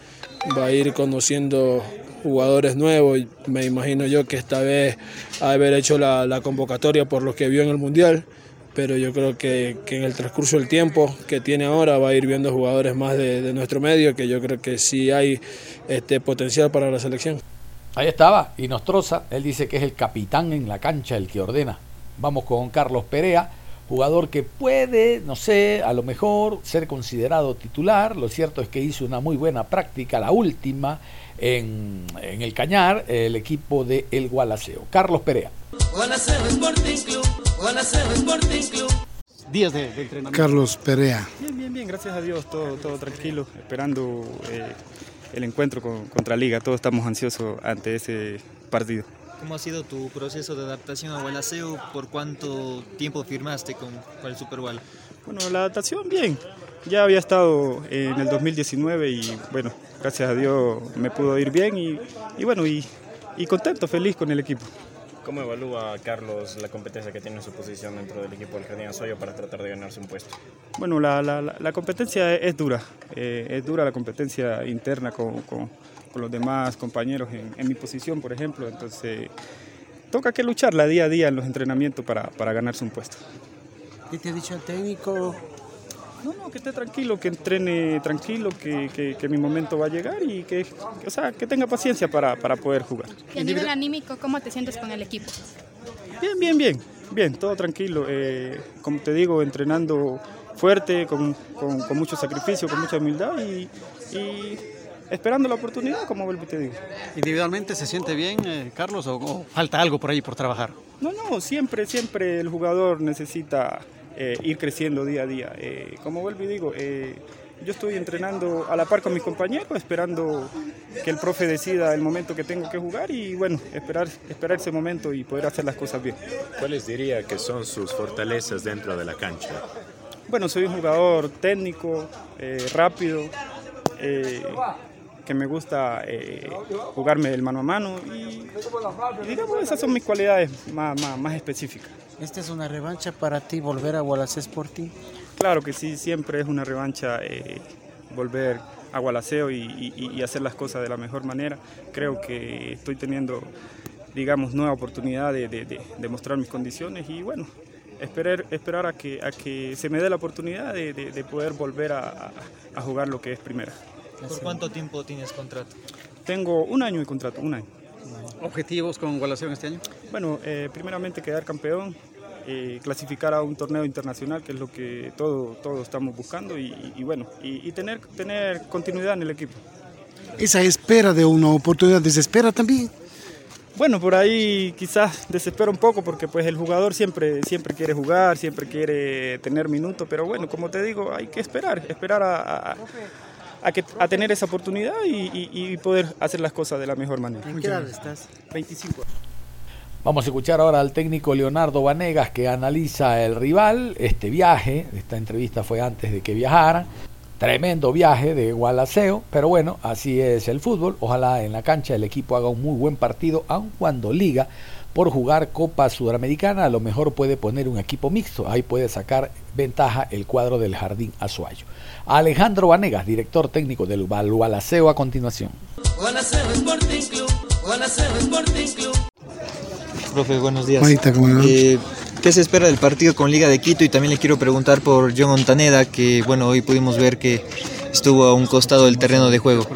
va a ir conociendo jugadores nuevos. Me imagino yo que esta vez haber hecho la, la convocatoria por lo que vio en el Mundial pero yo creo que, que en el transcurso del tiempo que tiene ahora va a ir viendo jugadores más de, de nuestro medio, que yo creo que sí hay este potencial para la selección. Ahí estaba, y Nostroza, él dice que es el capitán en la cancha, el que ordena. Vamos con Carlos Perea, jugador que puede, no sé, a lo mejor ser considerado titular. Lo cierto es que hizo una muy buena práctica, la última, en, en el Cañar, el equipo de El Gualaceo. Carlos Perea. Guanaceo Sporting Club, Guanaceo Sporting Club. Días de, de entrenamiento. Carlos Perea. Bien, bien, bien, gracias a Dios, todo, todo tranquilo, esperando eh, el encuentro con- contra Liga. Todos estamos ansiosos ante ese partido. ¿Cómo ha sido tu proceso de adaptación a Gualaceo? ¿Por cuánto tiempo firmaste con, con el Super Bowl? Bueno, la adaptación, bien. Ya había estado en el 2019 y bueno, gracias a Dios me pudo ir bien y, y bueno, y, y contento, feliz con el equipo. ¿Cómo evalúa Carlos la competencia que tiene en su posición dentro del equipo del Jardín Azoyo para tratar de ganarse un puesto? Bueno, la, la- la- la competencia es dura, eh, es dura la competencia interna con, con- con los demás compañeros en, en mi posición, por ejemplo, entonces toca que lucharla día a día en los entrenamientos para, para ganarse un puesto. ¿Qué te ha dicho el técnico? No, no, que esté tranquilo, que entrene tranquilo, que, que- que mi momento va a llegar y que, o sea, que tenga paciencia para, para poder jugar. Y a nivel anímico, ¿cómo te sientes con el equipo? Bien, bien, bien, bien, todo tranquilo. eh, como te digo, entrenando fuerte, con, con- con mucho sacrificio, con mucha humildad y, y esperando la oportunidad, como vuelvo y te digo. ¿Individualmente se siente bien, eh, Carlos, o, o falta algo por ahí por trabajar? No, no, siempre, siempre el jugador necesita eh, ir creciendo día a día. Eh, como vuelvo y digo, eh, yo estoy entrenando a la par con mis compañeros, esperando que el profe decida el momento que tengo que jugar y bueno, esperar, esperar ese momento y poder hacer las cosas bien. ¿Cuáles diría que son sus fortalezas dentro de la cancha? Bueno, soy un jugador técnico, eh, rápido, eh, que me gusta eh, jugarme el mano a mano y, y digamos esas son mis cualidades más, más, más específicas. ¿Esta es una revancha para ti volver a Gualaceo Sporting? Claro que sí, siempre es una revancha eh, volver a Gualaceo y, y- y hacer las cosas de la mejor manera. Creo que estoy teniendo, digamos, nueva oportunidad de, de- de- de mostrar mis condiciones y bueno, esperar, esperar a, que, a que se me dé la oportunidad de, de- de poder volver a, jugar lo que es primera. ¿Por cuánto tiempo tienes contrato? Tengo un año de contrato, un año. ¿Objetivos con Gualaceo en este año? Bueno, eh, primeramente quedar campeón, eh, clasificar a un torneo internacional, que es lo que todos todo estamos buscando, y, y bueno, y, y, tener, tener continuidad en el equipo. ¿Esa espera de una oportunidad desespera también? Bueno, por ahí quizás desespera un poco porque pues el jugador siempre, siempre quiere jugar, siempre quiere tener minutos, pero bueno, como te digo, hay que esperar, esperar a, a, a, que, a tener esa oportunidad y, y, y, poder hacer las cosas de la mejor manera. ¿En qué edad estás? 25. Vamos a escuchar ahora al técnico Leonardo Vanegas que analiza el rival, este viaje, esta entrevista fue antes de que viajaran, tremendo viaje de Gualaceo, pero bueno, así es el fútbol, ojalá en la cancha el equipo haga un muy buen partido, aun cuando liga por jugar Copa Sudamericana, a lo mejor puede poner un equipo mixto, ahí puede sacar ventaja el cuadro del Jardín Azuayo. Alejandro Vanegas, director técnico del Gualaceo a continuación. Gualaceo Sporting Club, Gualaceo Sporting Club. Profe, buenos días. Ahorita, eh, ¿Qué se espera del partido con Liga de Quito? Y también le quiero preguntar por John Montaneda, que bueno, hoy pudimos ver que estuvo a un costado del terreno de juego.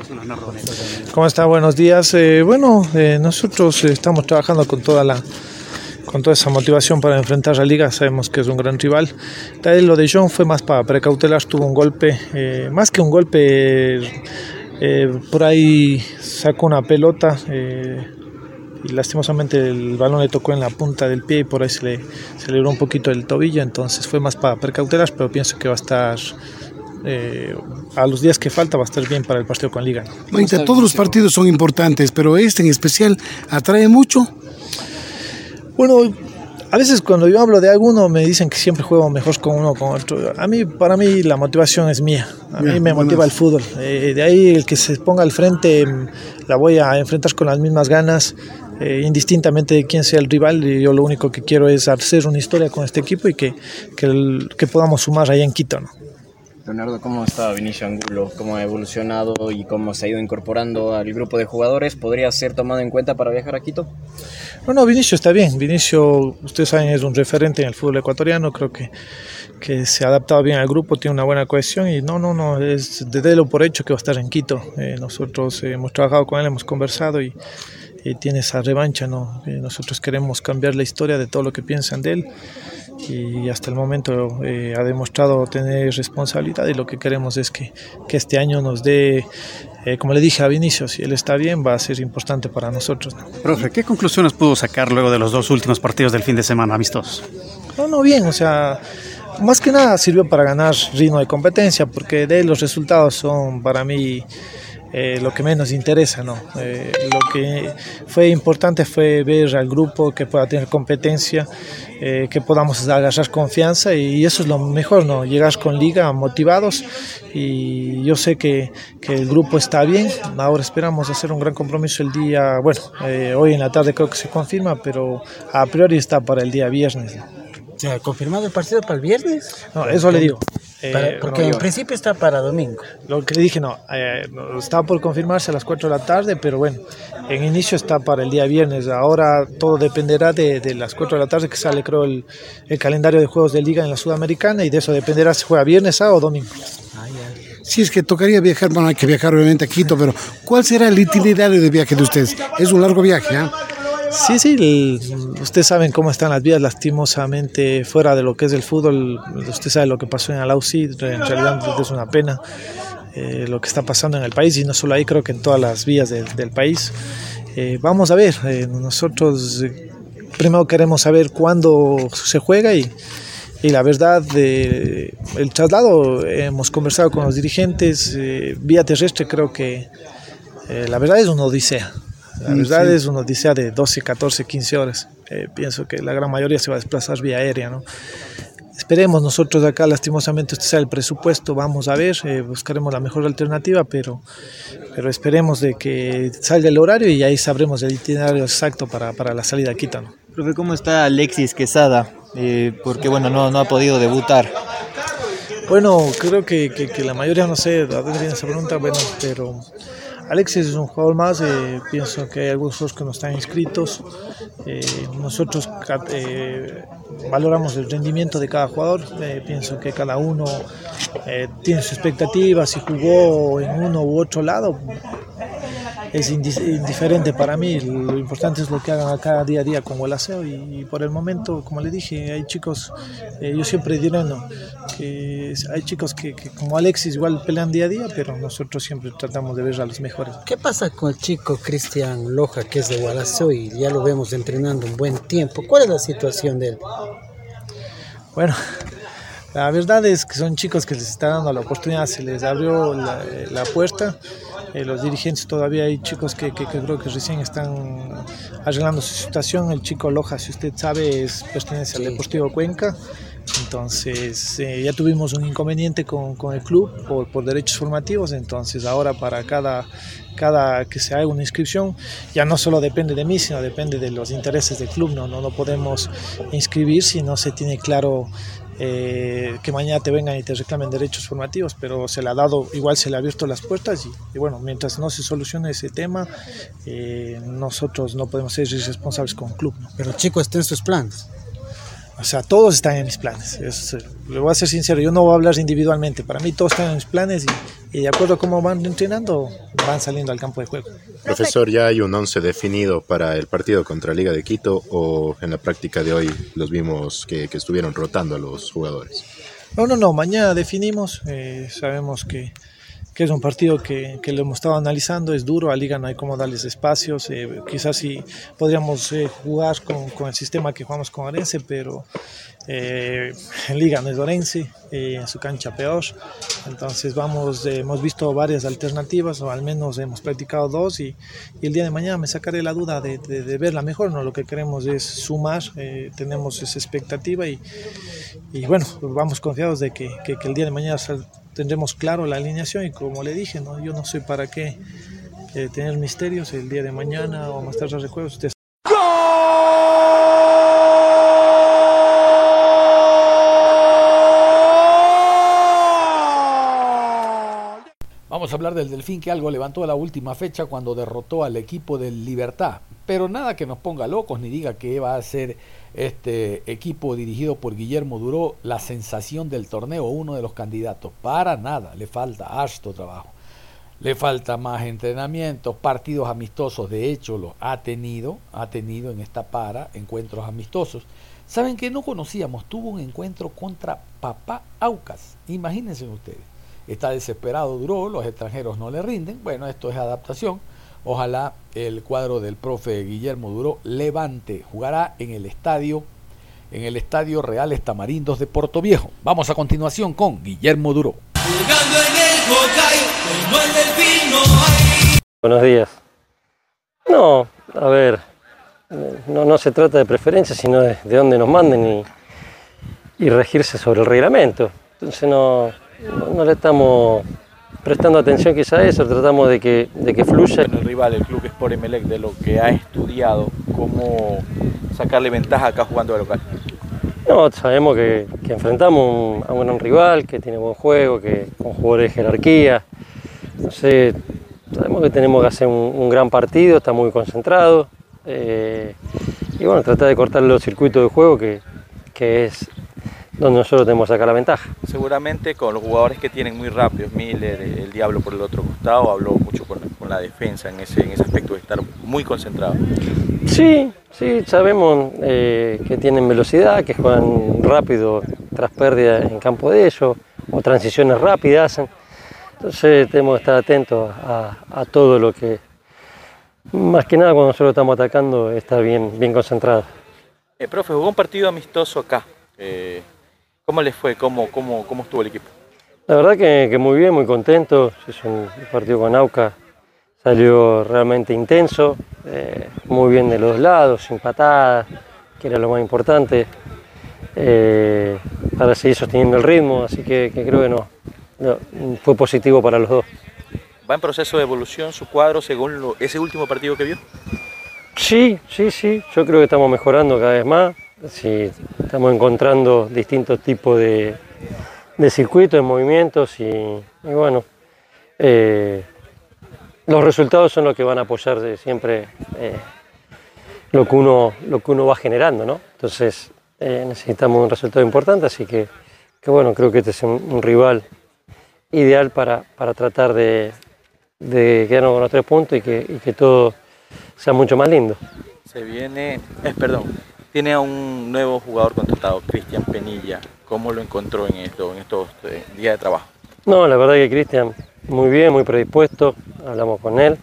¿Cómo está? Buenos días. Eh, bueno, eh, nosotros estamos trabajando con toda la con toda esa motivación para enfrentar a Liga, sabemos que es un gran rival. Tal lo de John fue más para precautelar, tuvo un golpe, eh, más que un golpe, por ahí sacó una pelota y lastimosamente el balón le tocó en la punta del pie y por ahí se le, le un poquito el tobillo, entonces fue más para precautelar, pero pienso que va a estar eh, a los días que falta va a estar bien para el partido con Liga. Maita, todos los partidos son importantes, pero este en especial atrae mucho. Bueno, a veces cuando yo hablo de alguno me dicen que siempre juego mejor con uno o con otro. A mí, para mí la motivación es mía. A mí me motiva el fútbol. Eh, de ahí el que se ponga al frente la voy a enfrentar con las mismas ganas. Eh, indistintamente de quién sea el rival, yo lo único que quiero es hacer una historia con este equipo y que, que, el, que podamos sumar allá en Quito. ¿no? Leonardo, ¿cómo está Vinicio Angulo? ¿Cómo ha evolucionado y cómo se ha ido incorporando al grupo de jugadores? ¿Podría ser tomado en cuenta para viajar a Quito? No, no, Vinicio está bien. Vinicio, ustedes saben, es un referente en el fútbol ecuatoriano. Creo que, que se ha adaptado bien al grupo, tiene una buena cohesión y no, no, no, es de lo por hecho que va a estar en Quito. Eh, nosotros hemos trabajado con él, hemos conversado y tiene esa revancha, ¿no? nosotros queremos cambiar la historia de todo lo que piensan de él y hasta el momento eh, ha demostrado tener responsabilidad y lo que queremos es que, que este año nos dé, eh, como le dije a Vinicio, si él está bien va a ser importante para nosotros. ¿no? Profe, ¿qué conclusiones pudo sacar luego de los dos últimos partidos del fin de semana amistosos? No, no, bien, o sea, más que nada sirvió para ganar ritmo de competencia porque de los resultados son para mí eh, lo que menos interesa, ¿no? Eh, lo que fue importante fue ver al grupo que pueda tener competencia, eh, que podamos agarrar confianza y eso es lo mejor, ¿no? Llegar con liga motivados y yo sé que, que el grupo está bien, ahora esperamos hacer un gran compromiso el día, bueno, hoy en la tarde creo que se confirma, pero a priori está para el día viernes. ¿Se ha confirmado el partido para el viernes? No, eso le digo. Para, porque no, en principio está para domingo. Lo que le dije, no, eh, está por confirmarse a las 4 de la tarde, pero bueno, en inicio está para el día viernes. Ahora todo dependerá de, de las 4 de la tarde que sale, creo, el, el, calendario de juegos de liga en la Sudamericana y de eso dependerá si juega viernes, sábado o domingo. Ah, si es que tocaría viajar, bueno, hay que viajar obviamente a Quito, pero ¿cuál será el itinerario de viaje de ustedes? Es un largo viaje, ¿eh? Sí, sí, el, ustedes saben cómo están las vías lastimosamente fuera de lo que es el fútbol. Usted sabe lo que pasó en Alausi, en realidad es una pena eh, lo que está pasando en el país y no solo ahí, creo que en todas las vías de, del país. Eh, vamos a ver, eh, nosotros primero queremos saber cuándo se juega y, y la verdad, eh, el traslado, hemos conversado con los dirigentes, eh, vía terrestre creo que la verdad es una odisea. La verdad sí. es una odisea de 12, 14, 15 horas. Eh, pienso que la gran mayoría se va a desplazar vía aérea, ¿no? Esperemos nosotros acá, lastimosamente, este sea el presupuesto, vamos a ver, eh, buscaremos la mejor alternativa, pero, pero esperemos de que salga el horario y ahí sabremos el itinerario exacto para, para la salida a Quito. ¿no? Profe, ¿cómo está Alexis Quesada? Eh, porque bueno, no, no ha podido debutar. Bueno, creo que, que, que la mayoría, no sé, a dónde viene esa pregunta, bueno, pero Alexis es un jugador más, eh, pienso que hay algunos jugadores que no están inscritos. Eh, nosotros eh, valoramos el rendimiento de cada jugador, pienso que cada uno tiene sus expectativas, si jugó en uno u otro lado. Es indiferente para mí. Lo importante es lo que hagan acá día a día con Gualaceo y, por el momento, como le dije, hay chicos, eh, yo siempre diré, ¿no? que hay chicos que, como Alexis igual pelean día a día, pero nosotros siempre tratamos de ver a los mejores. ¿Qué pasa con el chico Cristian Loja, que es de Gualaceo y ya lo vemos entrenando un buen tiempo? ¿Cuál es la situación de él? Bueno, la verdad es que son chicos que les está dando la oportunidad, se les abrió la, puerta. Eh, los dirigentes todavía hay chicos que, creo que recién están arreglando su situación. El chico Loja, si usted sabe, es, pertenece al Deportivo Cuenca. Entonces eh, ya tuvimos un inconveniente con, el club por, por, derechos formativos, entonces ahora para cada, cada que se haga una inscripción ya no solo depende de mí, sino depende de los intereses del club, no, no, no podemos inscribir si no se tiene claro eh, que mañana te vengan y te reclamen derechos formativos, pero se le ha dado, igual se le ha abierto las puertas y, bueno, mientras no se solucione ese tema, eh, nosotros no podemos ser irresponsables con el club. Pero chico, está en sus planes. O sea, todos están en mis planes. le voy a ser sincero, yo no voy a hablar individualmente. Para mí todos están en mis planes y, de acuerdo a cómo van entrenando, van saliendo al campo de juego. Profesor, ¿ya hay un once definido para el partido contra Liga de Quito o en la práctica de hoy los vimos que, estuvieron rotando a los jugadores? No, no, no. Mañana definimos. Eh, sabemos que que es un partido que, que, lo hemos estado analizando, es duro, a Liga no hay como darles espacios, eh, quizás sí podríamos eh, jugar con, con, el sistema que jugamos con Orense, pero eh, en Liga no es Orense, en su cancha peor, entonces vamos, hemos visto varias alternativas, o al menos hemos practicado dos, y, y el día de mañana me sacaré la duda de, de, verla mejor, ¿no? lo que queremos es sumar, tenemos esa expectativa y, y bueno, vamos confiados de que, que, que el día de mañana tendremos claro la alineación y como le dije, ¿no? yo no sé para qué eh, tener misterios el día de mañana o más tarde recuerdos. Usted Vamos a hablar del Delfín que algo levantó la última fecha cuando derrotó al equipo del Libertad. Pero nada que nos ponga locos ni diga que va a ser este equipo dirigido por Guillermo Duró la sensación del torneo, uno de los candidatos. Para nada, le falta harto trabajo. Le falta más entrenamientos, partidos amistosos, de hecho los ha tenido, ha tenido en esta para encuentros amistosos. Saben que no conocíamos, tuvo un encuentro contra Papá Aucas, imagínense ustedes. Está desesperado Duró, los extranjeros no le rinden, bueno, esto es adaptación Ojalá el cuadro del profe Guillermo Duro levante. Jugará en el estadio, en el estadio Reales Tamarindos de Puerto Viejo. Vamos a continuación con Guillermo Duro. Buenos días. No, a ver, no, no se trata de preferencia, sino de, de dónde nos manden y, y regirse sobre el reglamento. Entonces no, no le estamos prestando atención quizá a eso, tratamos de que, de que fluya. El rival, el club Sport Emelec, de lo que ha estudiado, cómo sacarle ventaja acá jugando de local. No, sabemos que, enfrentamos a un gran rival, que tiene buen juego, que con jugadores de jerarquía. No sé, sabemos que tenemos que hacer un, gran partido, está muy concentrado. Eh, y bueno, tratar de cortar los circuitos de juego que, que es donde nosotros tenemos sacar la ventaja. Seguramente con los jugadores que tienen muy rápidos, Miller, el Diablo por el otro costado, habló mucho con, la defensa en ese, en ese aspecto de estar muy concentrado. Sí, sí, sabemos eh, que tienen velocidad, que juegan rápido tras pérdida en campo de ellos, o transiciones rápidas Entonces tenemos que estar atentos a, todo lo que, más que nada cuando nosotros estamos atacando, estar bien, bien concentrados. Eh, profe, jugó un partido amistoso acá. Eh, ¿Cómo les fue? ¿Cómo, cómo, cómo estuvo el equipo? La verdad que, muy bien, muy contento. Es un partido con Auca, salió realmente intenso, eh, muy bien de los dos lados, sin patadas, que era lo más importante, eh, para seguir sosteniendo el ritmo, así que, creo que no, fue positivo para los dos. ¿Va en proceso de evolución su cuadro según ese último partido que vio? Sí, sí, sí, yo creo que estamos mejorando cada vez más. Sí, estamos encontrando distintos tipos de, circuitos, de movimientos y, bueno, eh, los resultados son los que van a apoyar siempre eh, lo, que uno, lo que uno va generando, ¿no? Entonces eh, necesitamos un resultado importante, así que, bueno, creo que este es un, rival ideal para, tratar de, de quedarnos con los tres puntos y que, y que todo sea mucho más lindo. Se viene, eh, perdón, tiene a un nuevo jugador contratado, Cristian Penilla. ¿Cómo lo encontró en, esto, en estos eh, días de trabajo? No, la verdad que Cristian muy bien, muy predispuesto, hablamos con él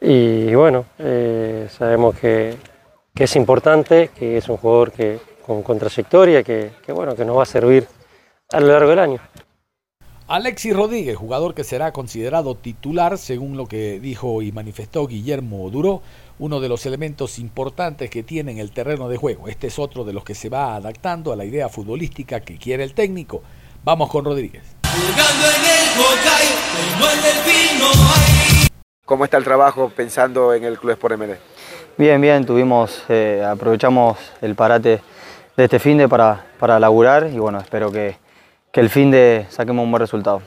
y bueno, eh, sabemos que, es importante, que es un jugador que, con, con trayectoria, que bueno, que nos va a servir a lo largo del año. Alexis Rodríguez, jugador que será considerado titular, según lo que dijo y manifestó Guillermo Duró, uno de los elementos importantes que tiene en el terreno de juego. Este es otro de los que se va adaptando a la idea futbolística que quiere el técnico. Vamos con Rodríguez. Jugando en el Hawkeye, como el delfín no hay. ¿Cómo está el trabajo pensando en el Club Sport MD? Bien, bien, tuvimos, eh, aprovechamos el parate de este fin de para, para laburar y bueno, espero que, que el fin de saquemos un buen resultado.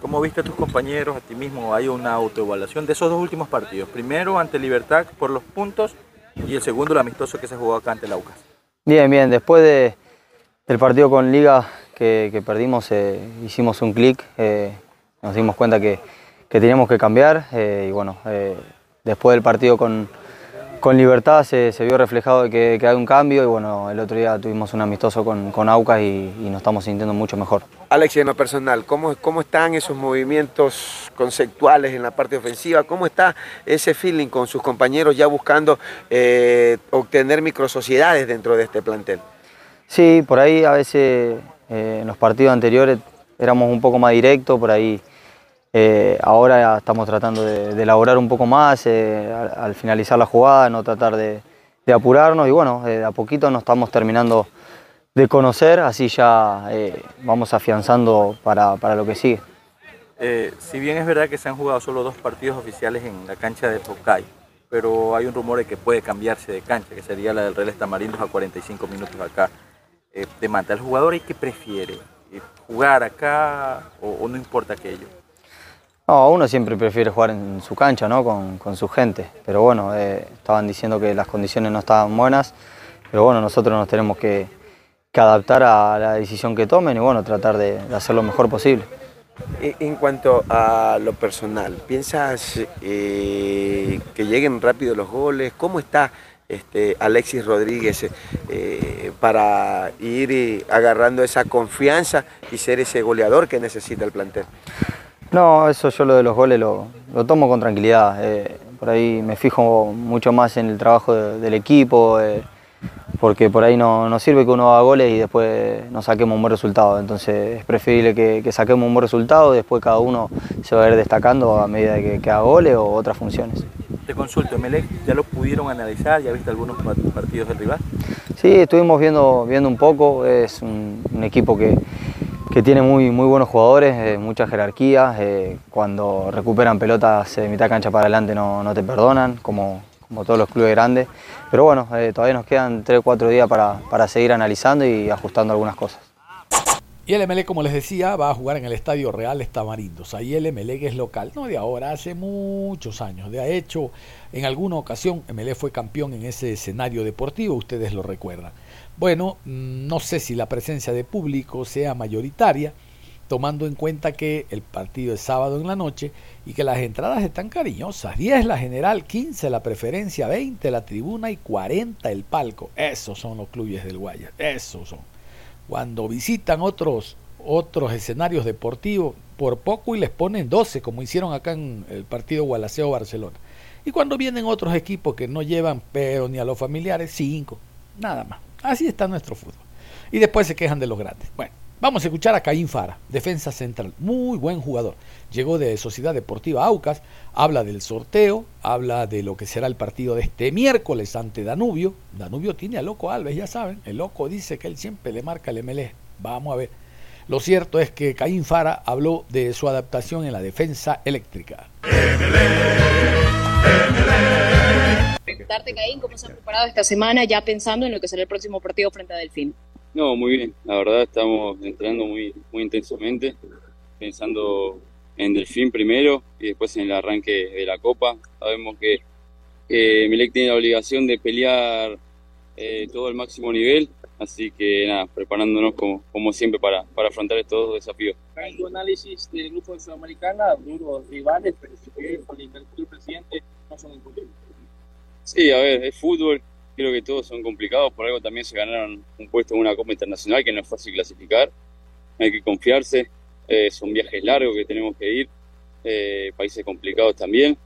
¿Cómo viste a tus compañeros, a ti mismo? Hay una autoevaluación de esos dos últimos partidos. Primero ante Libertad por los puntos y el segundo el amistoso que se jugó acá ante la UCAS. Bien, bien, después de, del partido con Liga que, que perdimos, eh, hicimos un clic, eh, nos dimos cuenta que, que teníamos que cambiar eh, y bueno, después del partido con, con Libertad se, se vio reflejado que, que hay un cambio y bueno, el otro día tuvimos un amistoso con, con Aucas y, y nos estamos sintiendo mucho mejor. Alex, en lo personal, ¿cómo, ¿cómo están esos movimientos conceptuales en la parte ofensiva? ¿Cómo está ese feeling con sus compañeros ya buscando eh, obtener microsociedades dentro de este plantel? Sí, por ahí a veces eh, en los partidos anteriores éramos un poco más directos, por ahí eh, ahora estamos tratando de, de elaborar un poco más eh, al, al finalizar la jugada, no tratar de, apurarnos y bueno, eh, a poquito nos estamos terminando de conocer, así ya vamos afianzando para, para lo que sigue. Si bien es verdad que se han jugado solo dos partidos oficiales en la cancha de Pocay, pero hay un rumor de que puede cambiarse de cancha, que sería la del Real Tamarindos a 45 minutos acá de Manta. ¿El jugador ahí qué prefiere? ¿Jugar acá o no importa aquello? No, uno siempre prefiere jugar en su cancha, ¿no? Con, con su gente. Pero bueno, eh, estaban diciendo que las condiciones no estaban buenas. Pero bueno, nosotros nos tenemos que, adaptar a la decisión que tomen y bueno, tratar de, hacer lo mejor posible. En cuanto a lo personal, ¿piensas eh, que lleguen rápido los goles? ¿Cómo está este, Alexis Rodríguez eh, para ir agarrando esa confianza y ser ese goleador que necesita el plantel? No, eso yo lo de los goles lo, lo tomo con tranquilidad. eh, por ahí me fijo mucho más en el trabajo de- del equipo, eh, porque por ahí no, no sirve que uno haga goles y después no saquemos un buen resultado. Entonces es preferible que, que saquemos un buen resultado, después cada uno se va a ir destacando a medida que, que haga goles o otras funciones. Te consulto, Emelec, ¿ya lo pudieron analizar? ¿Ya viste algunos pa- partidos del rival? Sí, estuvimos viendo, viendo un poco, es un, un equipo que, que tiene muy, muy buenos jugadores, eh, mucha jerarquía, eh, cuando recuperan pelotas de mitad cancha para adelante no, no te perdonan, como, como todos los clubes grandes, pero bueno, eh, todavía nos quedan 3 o 4 días para, para seguir analizando y ajustando algunas cosas. Y el Emelec, como les decía, va a jugar en el Estadio Real Estamarindos. Ahí el Emelec es local, no de ahora, hace muchos años. De hecho, en alguna ocasión Emelec fue campeón en ese escenario deportivo, ustedes lo recuerdan. Bueno, no sé si la presencia de público sea mayoritaria, tomando en cuenta que el partido es sábado en la noche y que las entradas están cariñosas. 10 la general, 15 la preferencia, 20 la tribuna y 40 el palco. Esos son los clubes del Guayas, esos son cuando visitan otros, otros escenarios deportivos, por poco y les ponen 12, como hicieron acá en el partido Gualaceo-Barcelona. Y cuando vienen otros equipos que no llevan pero ni a los familiares, 5, nada más. Así está nuestro fútbol. Y después se quejan de los grandes. Bueno, vamos a escuchar a Caín Fara, defensa central, muy buen jugador. Llegó de Sociedad Deportiva Aucas, habla del sorteo, habla de lo que será el partido de este miércoles ante Danubio. Danubio tiene a Loco Alves, ya saben. El Loco dice que él siempre le marca el MLE. Vamos a ver. Lo cierto es que Caín Fara habló de su adaptación en la defensa eléctrica. Preguntarte, Caín, cómo se ha preparado esta semana ya pensando en lo que será el próximo partido frente a Delfín. No, muy bien. La verdad estamos entrenando muy, muy intensamente, pensando en Delfín primero y después en el arranque de la Copa. Sabemos que, Melec tiene la obligación de pelear eh, todo al máximo nivel Así que nada, preparándonos como, como siempre para, para afrontar estos dos desafíos. En tu análisis del grupo de Sudamericana, duros rivales, pero si bien con el club presidente no son imposibles. Sí, a ver, es fútbol, creo que todos son complicados, por algo también se ganaron un puesto en una Copa Internacional que no es fácil clasificar, hay que confiarse, eh, son viajes largos que tenemos que ir, eh, países complicados también,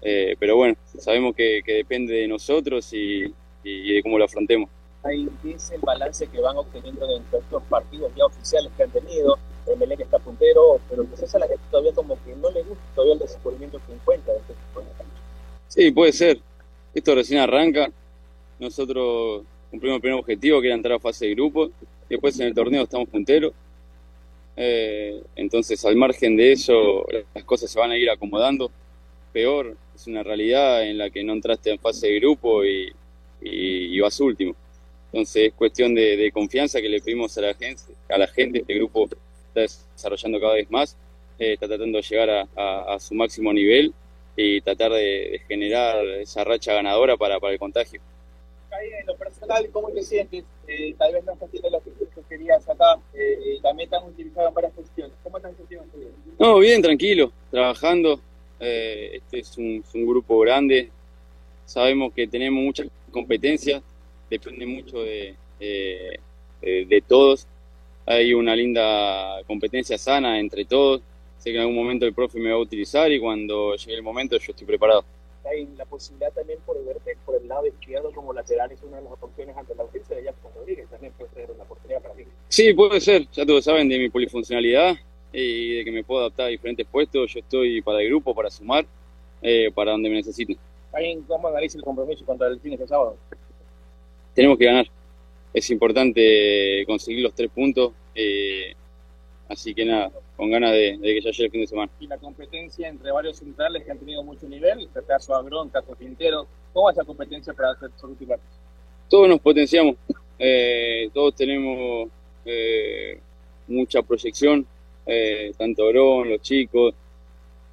eh, pero bueno, sabemos que, que depende de nosotros y, y de cómo lo afrontemos. Ahí es el balance que van obteniendo dentro de estos partidos ya oficiales que han tenido. Emelec está puntero, pero quizás a la gente todavía como que no le gusta todavía el descubrimiento que encuentra. de este tipo de canchas. Sí, puede ser. Esto recién arranca. Nosotros cumplimos el primer objetivo, que era entrar a fase de grupo. Después en el torneo estamos punteros. Eh, entonces, al margen de eso, las cosas se van a ir acomodando. Peor, es una realidad en la que no entraste en fase de grupo y, y, vas último. Entonces, es cuestión de, confianza que le pedimos a la gente. A la gente. Este grupo está desarrollando cada vez más, eh, está tratando de llegar a su máximo nivel y tratar de, de generar esa racha ganadora para, para el contagio. Ahí en lo personal, ¿cómo te sientes? Eh, tal vez no estás haciendo lo que que querías acá, eh, también te han utilizado en varias posiciones. ¿Cómo has sentido? No, bien, tranquilo, trabajando. Eh, este es un, es un grupo grande. Sabemos que tenemos muchas competencias, depende mucho de, de, de todos. Hay una linda competencia sana entre todos. Sé que en algún momento el profe me va a utilizar y cuando llegue el momento yo estoy preparado. Hay la posibilidad también por verte por el lado izquierdo como lateral es una de las opciones ante la ausencia de Jackson Rodríguez. También puede ser una oportunidad para ti. Sí, puede ser. Ya todos saben de mi polifuncionalidad y de que me puedo adaptar a diferentes puestos. Yo estoy para el grupo, para sumar, eh, para donde me necesiten. ¿Cómo analiza el compromiso contra el fin de sábado? Tenemos que ganar. Es importante conseguir los tres puntos. eh, así que nada, con ganas de, de que ya llegue el fin de semana. Y la competencia entre varios centrales que han tenido mucho nivel, el caso Agrón, caso Quintero. ¿Cómo es la competencia para hacer titular? Todos nos potenciamos. eh, todos tenemos eh, mucha proyección. eh, tanto Orón, los chicos,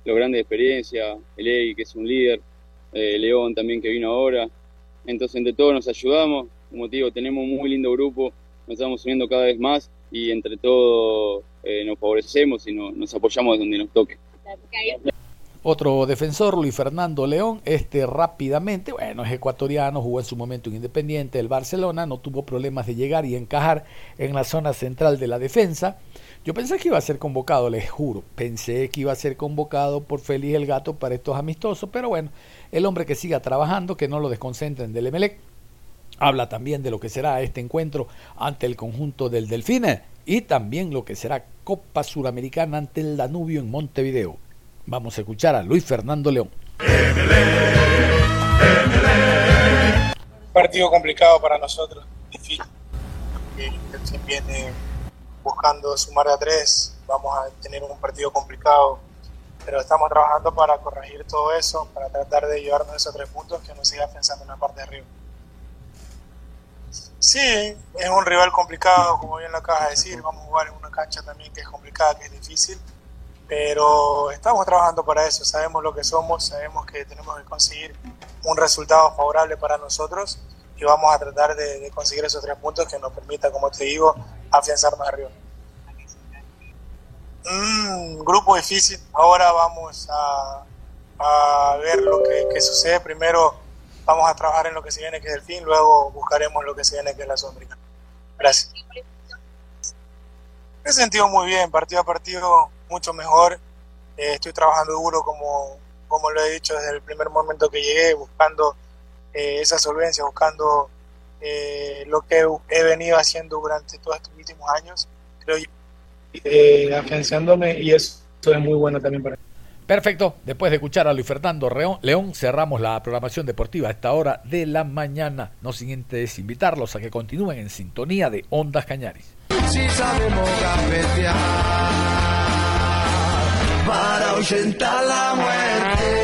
los grandes de experiencia, Eley, que es un líder, eh, León también que vino ahora. Entonces entre todos nos ayudamos, como te digo, tenemos un muy lindo grupo, nos estamos uniendo cada vez más y entre todos eh, nos favorecemos y no- nos apoyamos donde nos toque. Otro defensor, Luis Fernando León, este rápidamente, bueno, es ecuatoriano, jugó en su momento en Independiente del Barcelona, no tuvo problemas de llegar y encajar en la zona central de la defensa. Yo pensé que iba a ser convocado, les juro, pensé que iba a ser convocado por Félix el Gato para estos amistosos, pero bueno, el hombre que siga trabajando, que no lo desconcentren del Emelec, habla también de lo que será este encuentro ante el conjunto del Delfine y también lo que será Copa Suramericana ante el Danubio en Montevideo. Vamos a escuchar a Luis Fernando León. partido complicado para nosotros, difícil. Eh, El Delfín viene buscando sumar a tres, vamos a tener un partido complicado, pero estamos trabajando para corregir todo eso, para tratar de llevarnos esos tres puntos que nos siga pensando en la parte de arriba. Sí, es un rival complicado, como bien lo acabas de decir, vamos a jugar en una cancha también que es complicada, que es difícil, pero estamos trabajando para eso, sabemos lo que somos, sabemos que tenemos que conseguir un resultado favorable para nosotros y vamos a tratar de, conseguir esos tres puntos que nos permita, como te digo, afianzarnos arriba. Mm, grupo difícil, ahora vamos a, ver lo que sucede. Primero vamos a trabajar en lo que se viene, que es el fin, luego buscaremos lo que se viene, que es la Sudamericana. Gracias. Me he sentido muy bien, partido a partido, mucho mejor. Eh, estoy trabajando duro, como, como lo he dicho desde el primer momento que llegué, buscando eh, esa solvencia, buscando eh, lo que he venido haciendo durante todos estos últimos años, creo yo, eh, afianzándome y eso es muy bueno también para mí. Perfecto, después de escuchar a Luis Fernando León, cerramos la programación deportiva a esta hora de la mañana. No sin antes invitarlos a que continúen en sintonía de Ondas Cañaris. Si sabemos gambetear para ahuyentar la muerte.